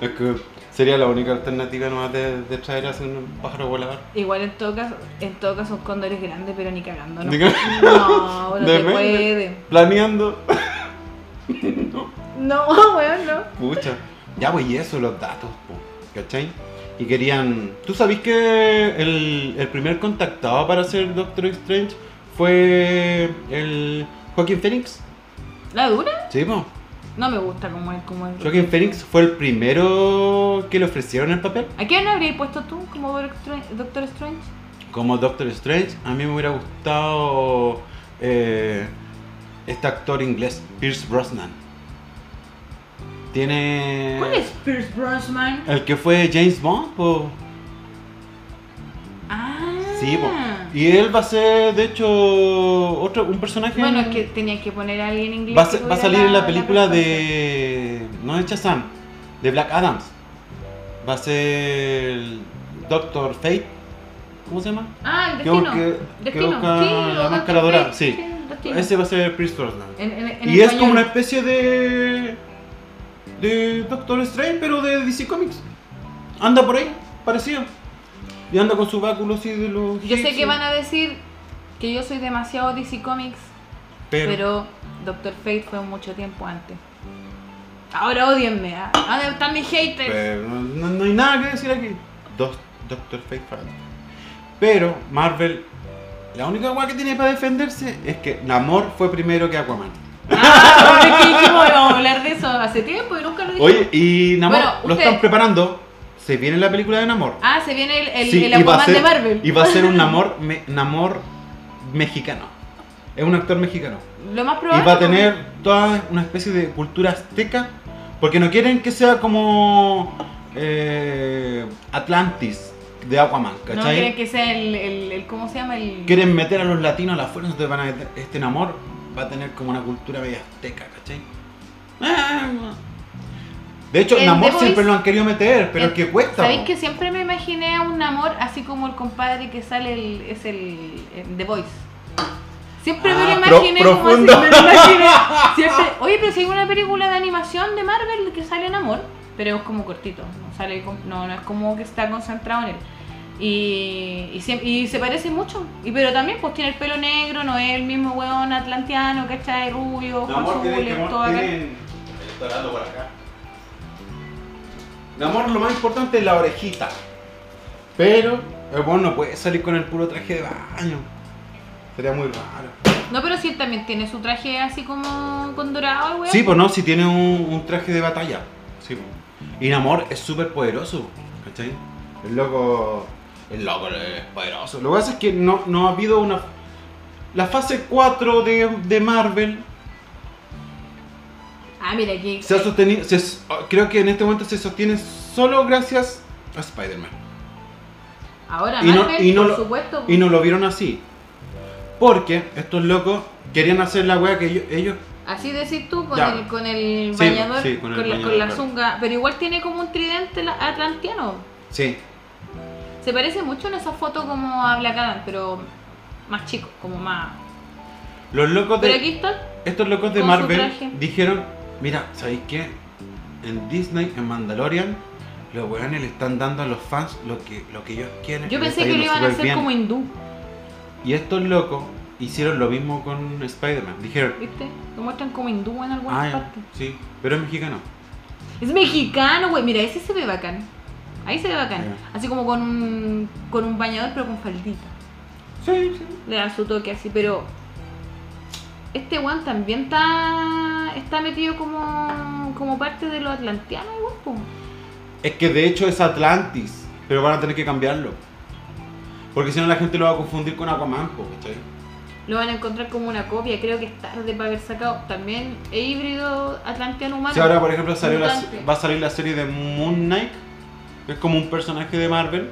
Es que sería la única alternativa nomás de, de traer así un pájaro volador. Igual en todo caso, en todo caso un cóndor es grande, pero ni cagando, ¿no? No, no se Depende. puede. Planeando. No, weón, no. Pucha. Ya, pues, y eso, los datos, po, ¿cachai? Y querían. ¿Tú sabís que el, el primer contactado para ser Doctor Strange fue el Joaquin Phoenix? ¿La dura? Sí, po. No me gusta como es. Como es. Joaquin Phoenix fue el primero que le ofrecieron el papel. ¿A quién habrías puesto tú como Doctor Doctor Strange? Como Doctor Strange, a mí me hubiera gustado eh, este actor inglés, Pierce Brosnan. Tiene. ¿Cuál es Pierce Brosnan? El que fue James Bond, po. Ah. Sí, po. Y él va a ser, de hecho, otro, un personaje. Bueno, es que tenía que poner a alguien inglés. va, a que ser- va a salir en la película presencia. de. No de Shazam, de Black Adams. Va a ser. Doctor Fate. ¿Cómo se llama? Ah, el Que destino. busque- que destino. busca sí, la máscara dorada, sí. Ese va a ser Pierce Brosnan. En- en- en Y es como una especie de. de Doctor Strange, pero de DC Comics. Anda por ahí, parecido. Y anda con su báculo así de los. Yo sé que van a decir que yo soy demasiado DC Comics, Pero, pero, Doctor Fate fue mucho tiempo antes. Ahora odienme, ¿ah? ¿dónde están mis haters? pero no, hay nada que decir aquí. Dos, Doctor Fate para adelante. Pero Marvel, la única cosa que tiene para defenderse es que Namor fue primero que Aquaman. Ah, es que dijimos, vamos a hablar de eso hace tiempo y nunca lo dijimos. Oye, y Namor Bueno, lo usted- están preparando. Se viene la película de Namor. Ah, se viene el, el, Sí, el y Aquaman ser- de Marvel. Y va a ser un Namor, me- Namor mexicano. Es un actor mexicano. Lo más Y probable. va a tener toda una especie de cultura azteca. Porque no quieren que sea como eh, Atlantis de Aquaman, No ¿cachai? quieren que sea el, el, el- ¿Cómo se llama? El. Quieren meter a los latinos a la fuerza, entonces van a meter, este Namor va a tener como una cultura media azteca, ¿cachai? Ah, De hecho, En Namor siempre lo han querido meter, pero en- es que cuesta. ¿Sabéis que siempre me imaginé a un amor así como el compadre que sale el, es el, en The Voice? Siempre me Ah, lo pro- imaginé como así, me lo imaginé. Siempre, oye, pero si hay una película de animación de Marvel que sale en amor, pero es como cortito, no, sale, con- no, no es como que está concentrado en él. Y, y, siem- y se parece mucho, y pero también pues tiene el pelo negro, no es el mismo weón atlanteano, ¿cachai? Rubio, Namor tiene que todo acá. tienen el dorado por acá. Namor lo más importante es la orejita. Pero el weón no puede salir con el puro traje de baño. Sería muy raro. No, pero sí, él también tiene su traje así como con dorado, weón. Sí, pues no, si tiene un, un traje de batalla. Sí, pues. Y Namor es súper poderoso, ¿cachai? El loco. El loco es poderoso. Lo que pasa es que no, no ha habido una. La fase 4 de, de Marvel Ah, mira, aquí. se ha sostenido. se- creo que en este momento se sostiene solo gracias a Spider-Man. Ahora, Y no- Marvel, y no por lo- supuesto. Y no lo vieron así. Porque estos locos querían hacer la wea que ellos. ellos Así decís tú, con Ya. el, con el Sí, bañador, sí, con el la, bañador, con la claro. zunga. Pero igual tiene como un tridente la- atlantiano. sí. Se parece mucho en esa foto como a Black Adam, pero más chico, como más. Los locos de. Pero aquí está. Estos locos de Marvel dijeron, mira, ¿sabéis qué? En Disney, en Mandalorian, los weones le están dando a los fans lo que, lo que ellos quieren. Yo pensé que lo iban a hacer bien. como hindú, Y estos locos hicieron lo mismo con Spider-Man. Dijeron, ¿viste? Lo muestran como hindú en algunas ah, ya, partes. sí, pero es mexicano. Es mexicano, güey. Mira, ese se ve bacán. Ahí se ve bacán. Así como con un, con un bañador, pero con faldita. Sí, sí. Le da su toque así, pero este one también está está metido como, como parte de los atlantianos po. Es que de hecho es Atlantis, pero van a tener que cambiarlo. Porque si no la gente lo va a confundir con Aquaman, ¿cachai? Lo van a encontrar como una copia, creo que es tarde para haber sacado también híbrido atlantiano humano. Si ahora, por ejemplo, salió la- Mutante. va a salir la serie de Moon Knight, que es como un personaje de Marvel,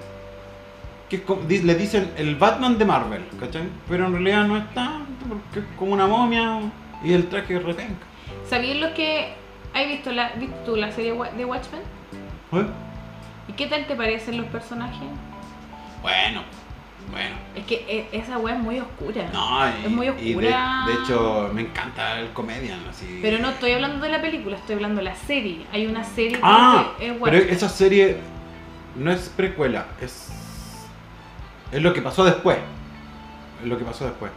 que es le dicen el Batman de Marvel, ¿cachai? Pero en realidad no es tanto, porque es como una momia y el traje es repenca. ¿Sabían los que... ¿Has visto, la, visto tú la serie de Watchmen? ¿Eh? ¿Y qué tal te parecen los personajes? Bueno, bueno. Es que e- esa weá es muy oscura. No, y, Es muy y de, oscura. de hecho me encanta el comedian, así. Pero no estoy hablando de la película, estoy hablando de la serie. Hay una serie que Ah, es de- es pero Watchmen. esa serie no es precuela, es es lo que pasó después. Es lo que pasó después.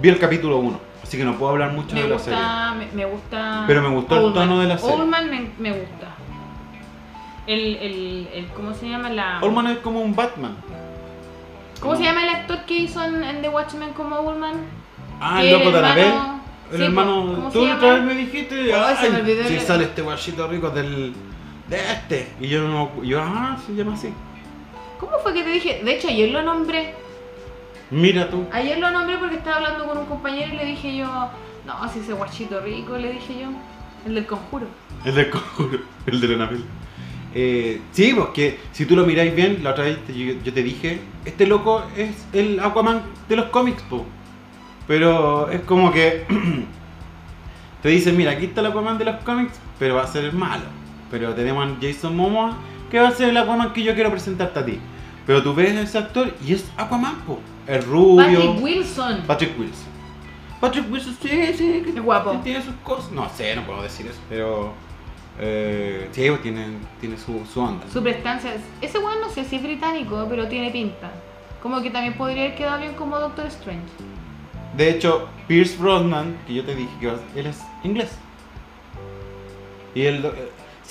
Vi el capítulo 1, así que no puedo hablar mucho me de la serie. me, me gusta. Pero me gustó el tono de la serie. Oldman me, me gusta. El, el, el, ¿cómo se llama la? Oldman es como un Batman. ¿Cómo se llama el actor que hizo en, en The Watchmen como Oldman? Ah, el loco de hermano- Anabel. El Sí, hermano. ¿cómo se Tú otra vez me dijiste. Ay, se me olvidó el- sale este guachito rico del. de este. Y yo no. Yo, ah, se llama así. ¿Cómo fue que te dije? De hecho, ayer lo nombré. Mira tú. Ayer lo nombré porque estaba hablando con un compañero y le dije yo, no, si ese guachito rico, le dije yo. El del conjuro. El del conjuro, el de la. Eh, sí, porque si tú lo miráis bien, la otra vez te- yo, yo te dije, este loco es el Aquaman de los cómics, po. Pero es como que te dicen, mira, aquí está el Aquaman de los cómics, pero va a ser el malo. Pero tenemos a Jason Momoa, que va a ser el Aquaman que yo quiero presentarte a ti. Pero tú ves a ese actor y es Aquaman, po. Es rubio. Patrick Wilson. Patrick Wilson. Patrick Wilson, sí, sí, que Es guapo. Tiene sus cosas. No sé, no puedo decir eso, pero. Eh, sí, pues tiene, tiene su, su onda. Su prestancia. Ese weón no sé si es británico, pero tiene pinta. Como que también podría haber quedado bien como Doctor Strange. De hecho, Pierce Brosnan, que yo te dije que él es inglés. Y él.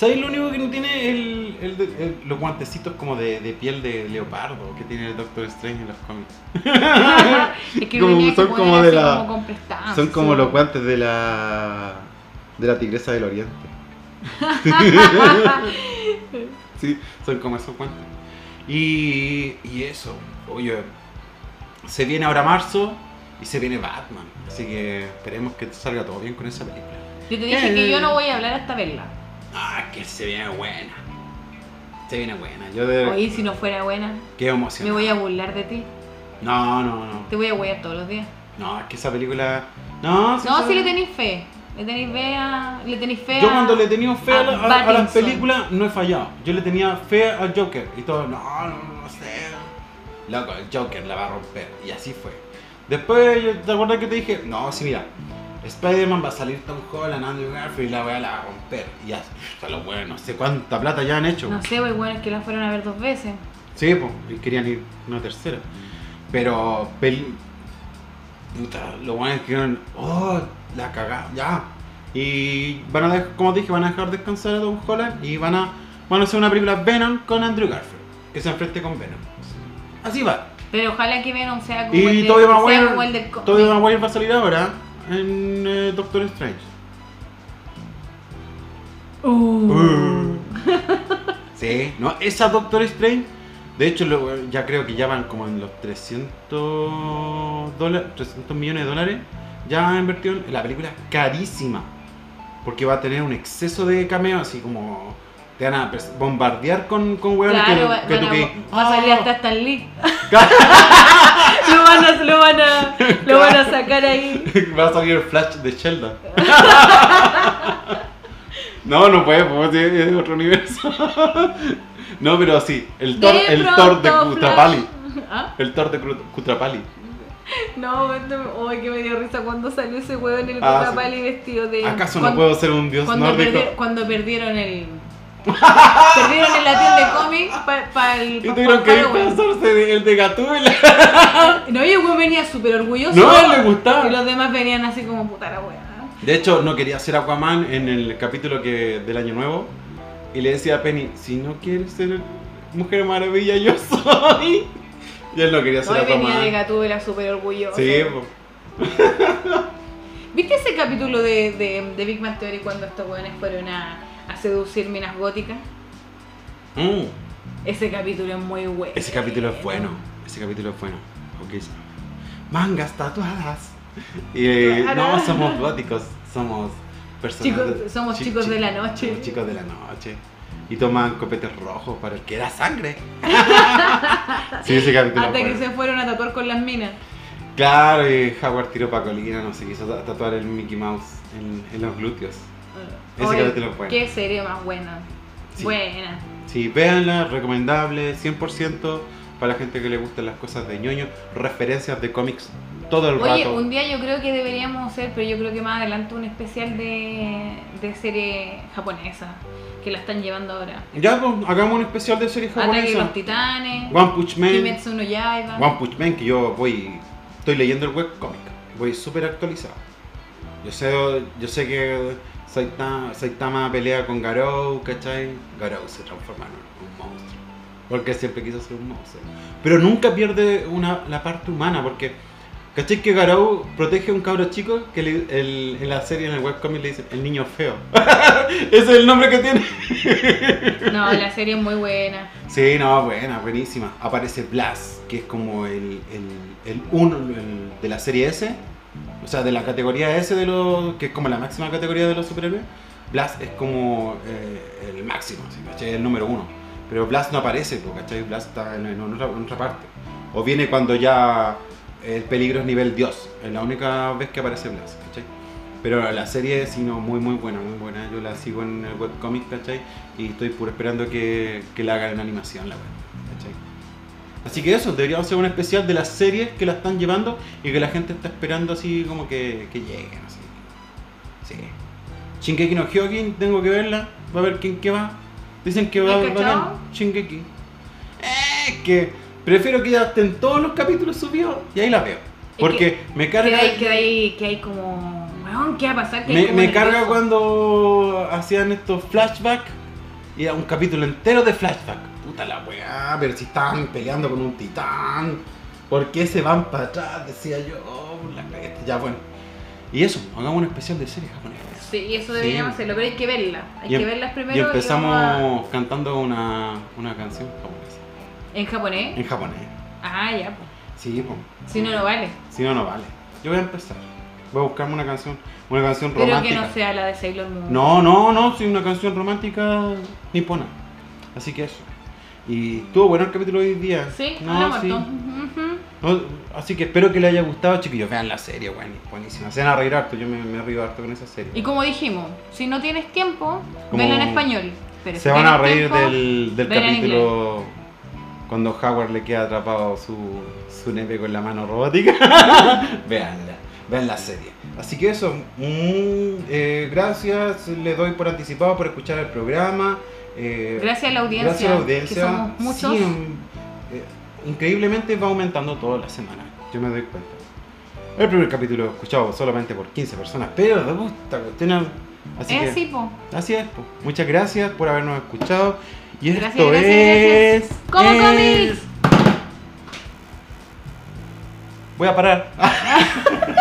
Eh, ¿Sabes lo único que no tiene? El, el el- los guantecitos como de, de piel de leopardo que tiene el Doctor Strange en los cómics. es que Como- que son poner como de la- como. Son como los guantes de la. de la tigresa del oriente. Sí, son como esos guantes. Y, y eso, oye, se viene ahora marzo y se viene Batman. Así que esperemos que salga todo bien con esa película. Yo te dije que yo no voy a hablar hasta verla. Ah, que se viene buena. Se viene buena. Yo de. Oye, si no fuera buena, Qué me emoción. voy a burlar de ti. No, no, no. Te voy a huear todos los días. No, es que esa película. No, sí, No, si le tenéis fe. Le tenéis fe a. Le tenéis fe Yo a- cuando le tenido fe a, la- a- las películas no he fallado. Yo le tenía fe al Joker y todo, no, no, no sé. Loco, el Joker la va a romper. Y así fue. Después, ¿te acuerdas que te dije? No, sí, mira. Spider-Man va a salir Tom Holland, Andrew Garfield y la weá la va a romper. Y ya, está lo bueno, no sé cuánta plata ya han hecho. No sé, pues bueno, es que la fueron a ver dos veces. Sí, pues, y querían ir una tercera. Pero, peli... Puta, lo bueno es que eran, oh, la cagada, ya. Y van a dejar, como dije, van a dejar descansar a Tom Holland y van a, van a hacer una película Venom con Andrew Garfield, que se enfrente con Venom. Así va. Pero ojalá que Venom sea como, el, Y de, sea como el del cómic. Tobey Maguire va a salir ahora en eh, Doctor Strange. Uh. Sí, no, esa Doctor Strange, de hecho lo- ya creo que ya van como en los 300, dólares, 300 millones de dólares, ya han invertido en la película, carísima, porque va a tener un exceso de cameos, así como te van a pres- bombardear con, con hueones Claro, que, va, que tú van a- que- va a salir "Ah". hasta Stan Lee. lo, van a, lo, van a, lo van a sacar ahí. va a salir el Flash de Sheldon. no, no puede, pues, es de otro universo. no, pero sí, el Thor, De el Thor de Kutrapali. ¿Ah? El Thor de Kut- Kutrapali. No, oh, que me dio risa cuando salió ese huevo en el Ah, Kutrapali vestido de. ¿Acaso no puedo ser un dios cuando, nórdico? perdi- cuando perdieron el. Perdieron el latín de cómic para el. Y pa- tuvieron pa- que ir pasarse de- el de Gatúbela. No, y el weón venía súper orgulloso. No, le gustaba. Y los demás venían así como puta la weá. De hecho, no quería ser Aquaman en el capítulo que del Año Nuevo. Y le decía a Penny, si no quieres ser Mujer Maravilla, yo soy. Y él no quería ser Hoy venía de Aquaman. Gatúbela súper orgulloso. Sí. ¿Viste ese capítulo de, de, de Big Bang Theory cuando estos weones fueron a, a seducir minas góticas? Mm, Ese capítulo es muy bueno. Ese capítulo es bueno. Ese capítulo es bueno. Mangas tatuadas. Y, eh, no, somos góticos. Somos personas. Chicos- somos chicos de la noche. Somos chicos de la noche. y toman copetes rojos para el que era sangre. sí, ese capítulo. Hasta que se fueron a tatuar con las minas. Claro, y Howard tiró pa' colina, no se quiso ta- tatuar el Mickey Mouse en, en los glúteos. Ese Oye, capítulo. Qué serie más buena. Sí. Buena. Sí, véanla, recomendable, 100% para la gente que le gustan las cosas de ñoño, referencias de cómics todo el Oye, rato. un día yo creo que deberíamos hacer, pero yo creo que más adelante un especial de, de serie japonesa que la están llevando ahora. Ya, pues, hagamos un especial de series Ataque de los Titanes, One Punch Man. Kimetsu no Yaiba. One Punch Man, que yo voy. Estoy leyendo el webcomic. Voy súper actualizado. Yo sé, yo sé que Saitama, Saitama pelea con Garou, ¿cachai? Garou se transforma en un monstruo. Porque siempre quiso ser un monstruo. Pero nunca pierde una, la parte humana, porque. ¿Cachai que Garou protege a un cabro chico que le- el- en la serie, en el webcomic le dicen el niño feo? Ese es el nombre que tiene. No, la serie es muy buena. Sí, no, buena, buenísima. Aparece Blast, que es como el, el, el uno el de la serie S, o sea, de la categoría S, de los, que es como la máxima categoría de los superhéroes. Blast es como eh, el máximo, ¿sí? ¿cachai? El número uno. Pero Blast no aparece, po, ¿cachai? Blast está en, otra, parte. O viene cuando ya el peligro es nivel Dios. Es la única vez que aparece Blast, ¿cachai? Pero la serie sí, no, muy muy buena, muy buena. Yo la sigo en el webcomic, ¿cachai? Y estoy puro esperando que, que la hagan en animación, la web. Así que eso, deberíamos hacer un especial de las series que la están llevando y que la gente está esperando así como que, que lleguen, así. Sí. Shingeki no Hyojin, tengo que verla, va a ver quién que va. Dicen que va ¿Has a ver cachado? Shingeki. Eh, que prefiero que ya estén todos los capítulos subidos y ahí la veo. Porque me Que carga. hay, que hay, que hay como. Weón, ¿qué va a pasar? Que Me, me carga cuando hacían estos flashbacks y era un capítulo entero de flashback. Puta la weá, pero si estaban peleando con un titán, ¿por qué se van para atrás? Decía yo, oh, la. Ya bueno. Y eso, hagamos un especial de series japonesas. Sí, eso deberíamos Sí. hacerlo, pero hay que verla. Hay Y que em- verlas primero. Y empezamos cantando una, una canción japonesa. ¿En japonés? En japonés. Ah, ya, pues. Sí, pues. Si no, no vale. Si no, no vale. Yo voy a empezar. Voy a buscarme una canción, una canción Pero romántica. que no sea la de Sailor Moon. No, no, no, sí, una canción romántica nipona. Así que eso. Y estuvo bueno el capítulo de hoy día. Sí, no, sí. No, así que espero que les haya gustado, chiquillos. Vean la serie, bueno, buenísima. Se van a reír harto, yo me, me río harto con esa serie. Y como dijimos, si no tienes tiempo, Como- en español. Pero Se si van a reír tiempo, del, del capítulo cuando Howard le queda atrapado su, su nepe con la mano robótica. Veanla, vean la serie. Así que eso, mm, eh, gracias, le doy por anticipado por escuchar el programa. Eh, Gracias a la audiencia. Gracias a la audiencia. Que somos muchos. Sí, eh, increíblemente va aumentando toda la semana. Yo me doy cuenta. El primer capítulo escuchado solamente por 15 personas, pero me gusta, cuestión. Así es así, po. así es. po. Muchas gracias por habernos escuchado. Y Gracias, esto gracias, es. gracias. ¿Cómo es-? Voy a parar.